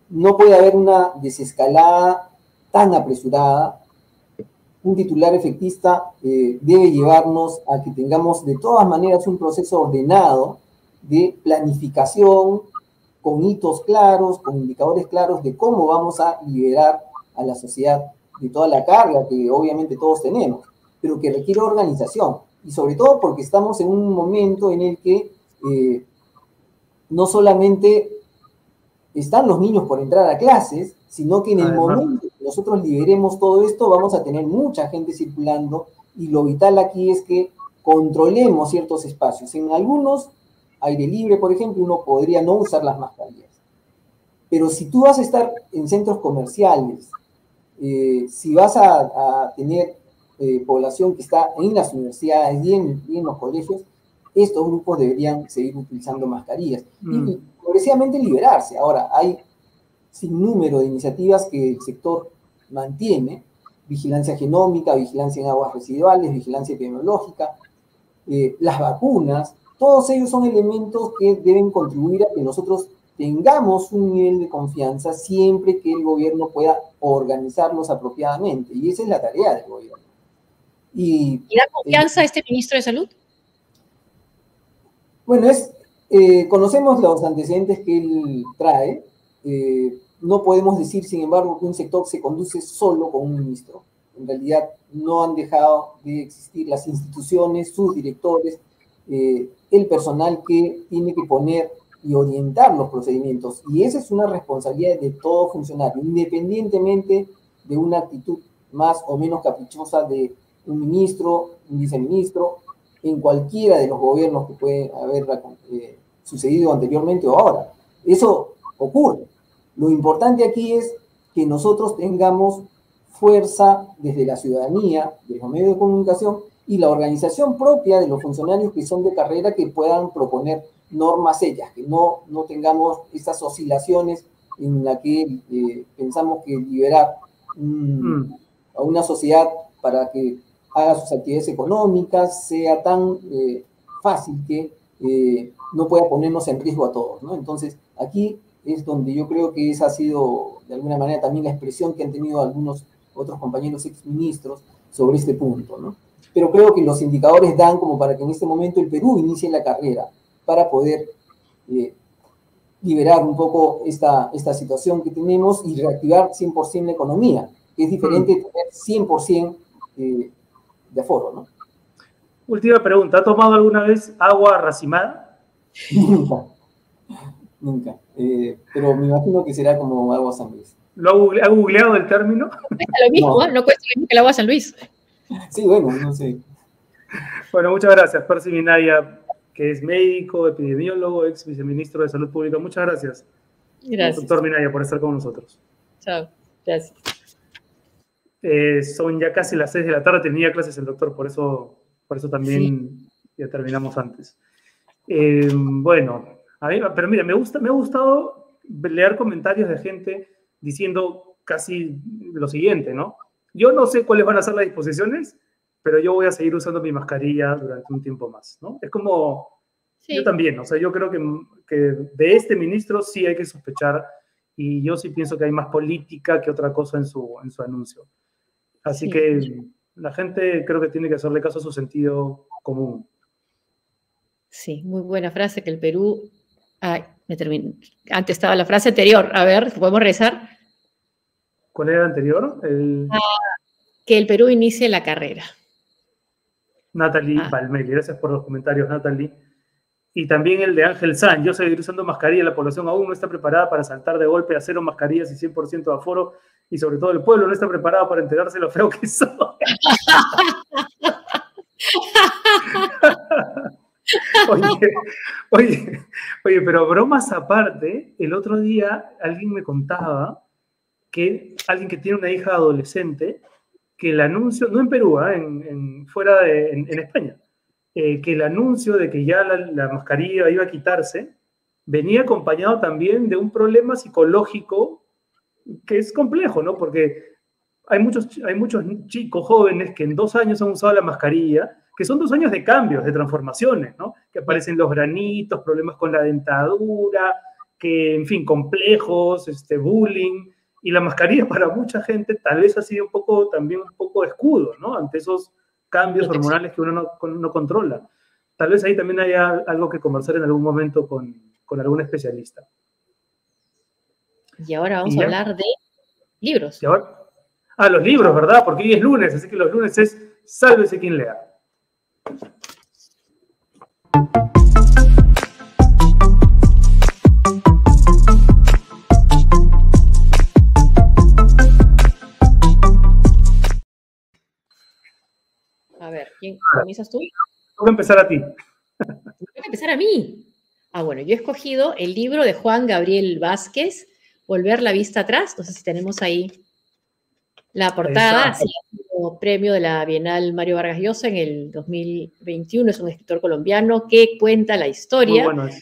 No puede haber una desescalada tan apresurada un titular efectista eh, debe llevarnos a que tengamos de todas maneras un proceso ordenado de planificación con hitos claros, con indicadores claros de cómo vamos a liberar a la sociedad de toda la carga que obviamente todos tenemos, pero que requiere organización. Y sobre todo porque estamos en un momento en el que eh, no solamente están los niños por entrar a clases, sino que en el momento que nosotros liberemos todo esto, vamos a tener mucha gente circulando y lo vital aquí es que controlemos ciertos espacios. En algunos, aire libre, por ejemplo, uno podría no usar las mascarillas. Pero si tú vas a estar en centros comerciales, eh, si vas a, tener eh, población que está en las universidades y en, los colegios, estos grupos deberían seguir utilizando mascarillas y mm. progresivamente liberarse. Ahora, hay sin número de iniciativas que el sector mantiene, vigilancia genómica, vigilancia en aguas residuales, vigilancia epidemiológica, eh, las vacunas, todos ellos son elementos que deben contribuir a que nosotros tengamos un nivel de confianza siempre que el gobierno pueda organizarlos apropiadamente. Y esa es la tarea del gobierno.
¿Y, da confianza a este ministro de Salud?
Bueno, es, eh, conocemos los antecedentes que él trae. Eh, no podemos decir, sin embargo, que un sector se conduce solo con un ministro. En realidad no han dejado de existir las instituciones, sus directores, eh, el personal que tiene que poner y orientar los procedimientos. Y esa es una responsabilidad de todo funcionario, independientemente de una actitud más o menos caprichosa de un ministro, un viceministro, en cualquiera de los gobiernos que puede haber eh, sucedido anteriormente o ahora. Eso ocurre. Lo importante aquí es que nosotros tengamos fuerza desde la ciudadanía, de los medios de comunicación y la organización propia de los funcionarios que son de carrera que puedan proponer normas ellas, que no, no tengamos esas oscilaciones en la que eh, pensamos que liberar mm. a una sociedad para que haga sus actividades económicas sea tan eh, fácil que eh, no pueda ponernos en riesgo a todos. ¿no? Entonces, aquí es donde yo creo que esa ha sido de alguna manera también la expresión que han tenido algunos otros compañeros exministros sobre este punto, ¿no? Pero creo que los indicadores dan como para que en este momento el Perú inicie la carrera para poder eh, liberar un poco esta, esta situación que tenemos y reactivar 100% la economía, que es diferente de tener 100% eh, de aforo, ¿no?
Última pregunta, ¿ha tomado alguna vez agua racimada?
Nunca. Eh, pero me imagino que será como agua San Luis.
¿Lo ha, googleado el término?
Cuesta lo mismo, no. ¿eh? no cuesta lo mismo que el agua San Luis.
Sí, bueno, no sé.
Bueno, muchas gracias, Percy Minaya, que es médico, epidemiólogo, ex viceministro de Salud Pública. Muchas gracias.
Gracias.
Doctor Minaya, por estar con nosotros.
Chao, gracias.
Eh, son ya casi las 6 de la tarde, tenía clases el doctor, por eso, por eso también ya terminamos antes. bueno, pero mira, me, gusta, me ha gustado leer comentarios de gente diciendo casi lo siguiente, ¿no? Yo no sé cuáles van a ser las disposiciones, pero yo voy a seguir usando mi mascarilla durante un tiempo más, ¿no? Es como, yo también, o sea, yo creo que, que de este ministro sí hay que sospechar y yo sí pienso que hay más política que otra cosa en su, en su anuncio. Así que la gente creo que tiene que hacerle caso a su sentido común.
Sí, muy buena frase que el Perú. Ay, me terminé. Antes estaba la frase anterior. A ver, ¿podemos rezar?
¿Cuál era el anterior?
Ah, que el Perú inicie la carrera.
Natalie ah. gracias por los comentarios, Natalie. Y también el de Ángel San, yo seguiré usando mascarilla, la población aún no está preparada para saltar de golpe a cero mascarillas y 100% de aforo, y sobre todo el pueblo no está preparado para enterarse lo feo que son. oye, oye, oye, pero bromas aparte, el otro día alguien me contaba que alguien que tiene una hija adolescente, que el anuncio, no en Perú, ¿eh? en, fuera de, en, España, eh, que el anuncio de que ya la, mascarilla iba a quitarse, venía acompañado también de un problema psicológico que es complejo, ¿no? Porque hay muchos, hay muchos chicos jóvenes que en dos años han usado la mascarilla, que son dos años de cambios, de transformaciones, ¿no? Que aparecen los granitos, problemas con la dentadura, que, en fin, complejos, este, bullying, y la mascarilla para mucha gente tal vez ha sido un poco, también un poco escudo, ¿no? Ante esos cambios hormonales que uno no, no controla. Tal vez ahí también haya algo que conversar en algún momento con, con algún especialista.
Y ahora vamos a hablar de libros.
Ah, los libros, ¿verdad? Porque hoy es lunes, así que los lunes es sálvese quien lea.
¿Quién comienzas tú?
Voy a empezar a ti.
Voy a empezar a mí. Ah, bueno, yo he escogido el libro de Juan Gabriel Vázquez, Volver la vista atrás. No sé si tenemos ahí la portada. Sí, premio de la Bienal Mario Vargas Llosa en el 2021. Es un escritor colombiano que cuenta la historia. Muy bueno,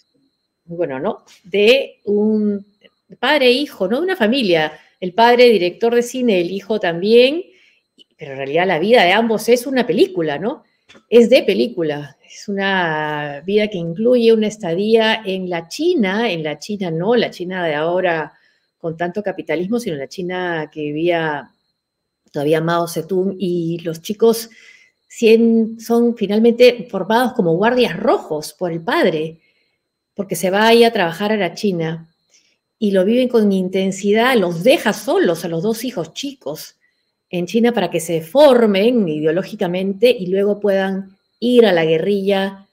muy bueno ¿no? De un padre e hijo, ¿no? De una familia. El padre, director de cine, el hijo también pero en realidad la vida de ambos es una película, ¿no? Es de película, es una vida que incluye una estadía en la China, en la China no, la China de ahora con tanto capitalismo, sino la China que vivía todavía Mao Zedong y los chicos son finalmente formados como guardias rojos por el padre, porque se va ahí a trabajar a la China y lo viven con intensidad, los deja solos a los dos hijos chicos en China para que se formen ideológicamente y luego puedan ir a la guerrilla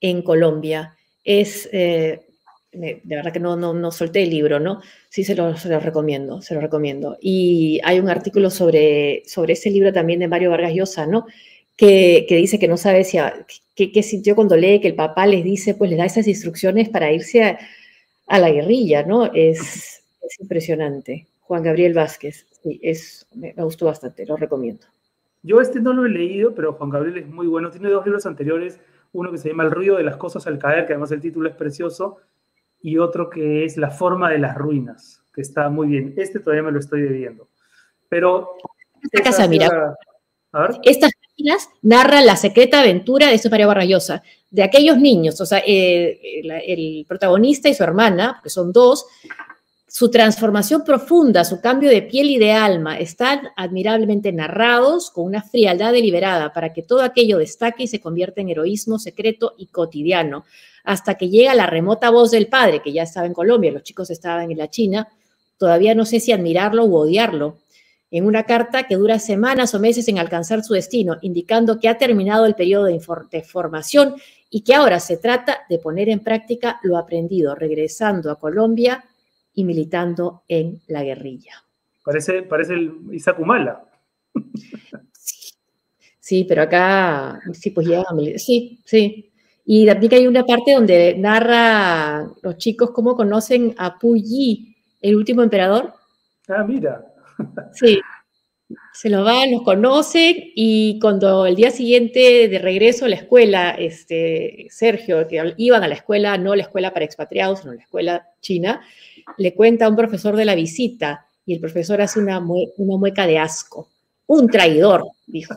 en Colombia. Es, eh, de verdad que no, no, solté el libro, ¿no? Sí se lo, recomiendo, se lo recomiendo. Y hay un artículo sobre, sobre ese libro también de Mario Vargas Llosa, ¿no? Que, dice que no sabe si, qué sintió cuando lee que el papá les dice, pues les da esas instrucciones para irse a, a la guerrilla, ¿no? Es, es impresionante. Juan Gabriel Vázquez es, me, gustó bastante, lo recomiendo.
Yo este no lo he leído, pero Juan Gabriel es muy bueno. Tiene dos libros anteriores, uno que se llama El ruido de las cosas al caer, que además el título es precioso, y otro que es La forma de las ruinas, que está muy bien. Este todavía me lo estoy debiendo. Pero...
Esta casa, mira. Estas páginas narran la secreta aventura de María Barrayosa, de aquellos niños, o sea, eh, el protagonista y su hermana, que son dos, su transformación profunda, su cambio de piel y de alma están admirablemente narrados con una frialdad deliberada para que todo aquello destaque y se convierta en heroísmo secreto y cotidiano, hasta que llega la remota voz del padre, que ya estaba en Colombia, los chicos estaban en la China, todavía no sé si admirarlo u odiarlo, en una carta que dura semanas o meses en alcanzar su destino, indicando que ha terminado el periodo de, de formación y que ahora se trata de poner en práctica lo aprendido, regresando a Colombia y militando en la guerrilla.
Parece, parece el Isaac Humala.
Sí, pero acá sí, pues llega a Sí, sí. Y también hay una parte donde narra los chicos cómo conocen a Puyi, el último emperador.
Ah, mira.
Sí. Se lo van, los conocen y cuando el día siguiente de regreso a la escuela, este, Sergio, que iban a la escuela, no la escuela para expatriados, sino la escuela china, le cuenta a un profesor de la visita y el profesor hace una, mueca de asco. Un traidor, dijo.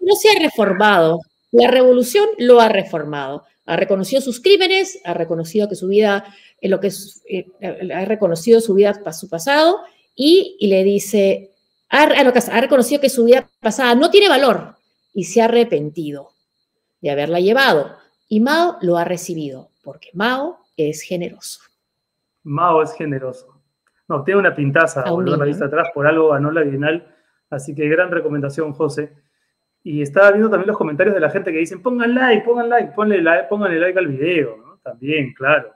No se ha reformado. La revolución lo ha reformado. Ha reconocido sus crímenes, ha reconocido que su vida, en lo que eh, ha reconocido su vida, su pasado y, le dice, ha reconocido que su vida pasada no tiene valor y se ha arrepentido de haberla llevado Y Mao lo ha recibido, porque Mao es generoso.
Mao es generoso. No, tiene una pintaza, volver la vista atrás, por algo ganó la Bienal, así que gran recomendación, José. Y estaba viendo también los comentarios de la gente que dicen, pongan like, pongan like, ponle like, pónganle like al video, ¿no? También, claro.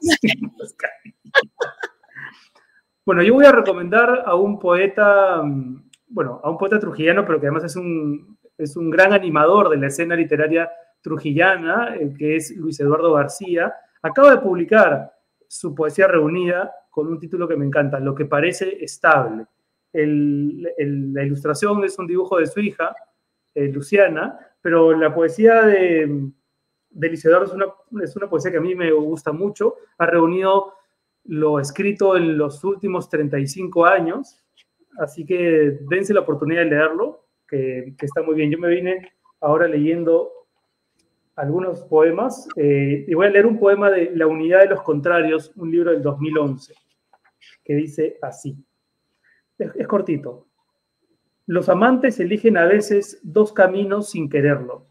bueno, yo voy a recomendar a un poeta, mm, bueno, a un poeta trujillano, pero que además es un, es un gran animador de la escena literaria trujillana, que es Luis Eduardo García. Acaba de publicar su poesía reunida con un título que me encanta, Lo que parece estable. la ilustración es un dibujo de su hija, eh, Luciana, pero la poesía de, de Eduardo es una, es una poesía que a mí me gusta mucho. Ha reunido lo escrito en los últimos 35 años, así que dense la oportunidad de leerlo, que está muy bien. Yo me vine ahora leyendo algunos poemas eh, y voy a leer un poema de La unidad de los contrarios, un libro del 2011, que dice así. Es, cortito. Los amantes eligen a veces dos caminos sin quererlo.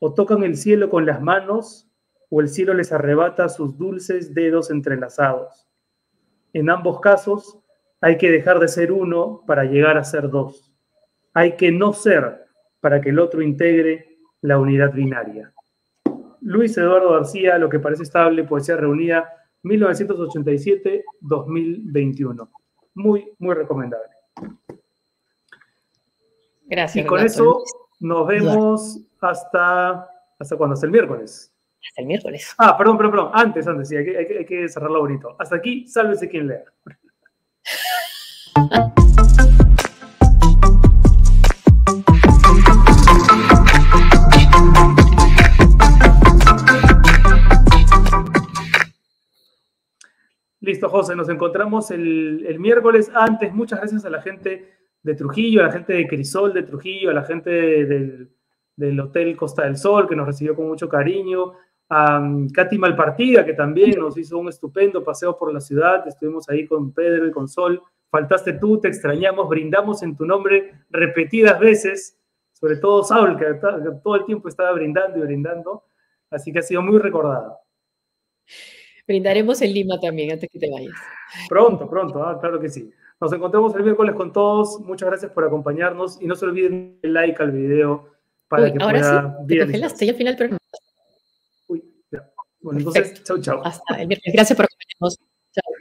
O tocan el cielo con las manos o el cielo les arrebata sus dulces dedos entrelazados. En ambos casos hay que dejar de ser uno para llegar a ser dos. Hay que no ser para que el otro integre la unidad binaria. Luis Eduardo García, Lo que parece estable, Poesía Reunida, 1987-2021. Muy, muy recomendable.
Gracias.
Y con eso nos vemos hasta, ¿hasta cuándo? Hasta el miércoles.
Hasta el miércoles.
Ah, perdón, perdón, perdón. Antes, antes, sí, hay que, hay que cerrarlo bonito. Hasta aquí, sálvese quien lea. Listo, José, nos encontramos el, miércoles. Antes, muchas gracias a la gente de Trujillo, a la gente de Crisol de Trujillo, a la gente del, Hotel Costa del Sol, que nos recibió con mucho cariño, a um, Katy Malpartida, que también nos hizo un estupendo paseo por la ciudad. Estuvimos ahí con Pedro y con Sol. Faltaste tú, te extrañamos, brindamos en tu nombre repetidas veces, sobre todo Saul, que todo el tiempo estaba brindando y brindando. Así que ha sido muy recordada.
Brindaremos en Lima también antes que te vayas.
Pronto, pronto, ah, claro que sí. Nos encontramos el miércoles con todos. Muchas gracias por acompañarnos y no se olviden el like al video para que
ahora pueda sí, te congelaste ya al final, pero
Uy, ya. Bueno, entonces, chau, chau.
Hasta el miércoles. Gracias por acompañarnos. Chao.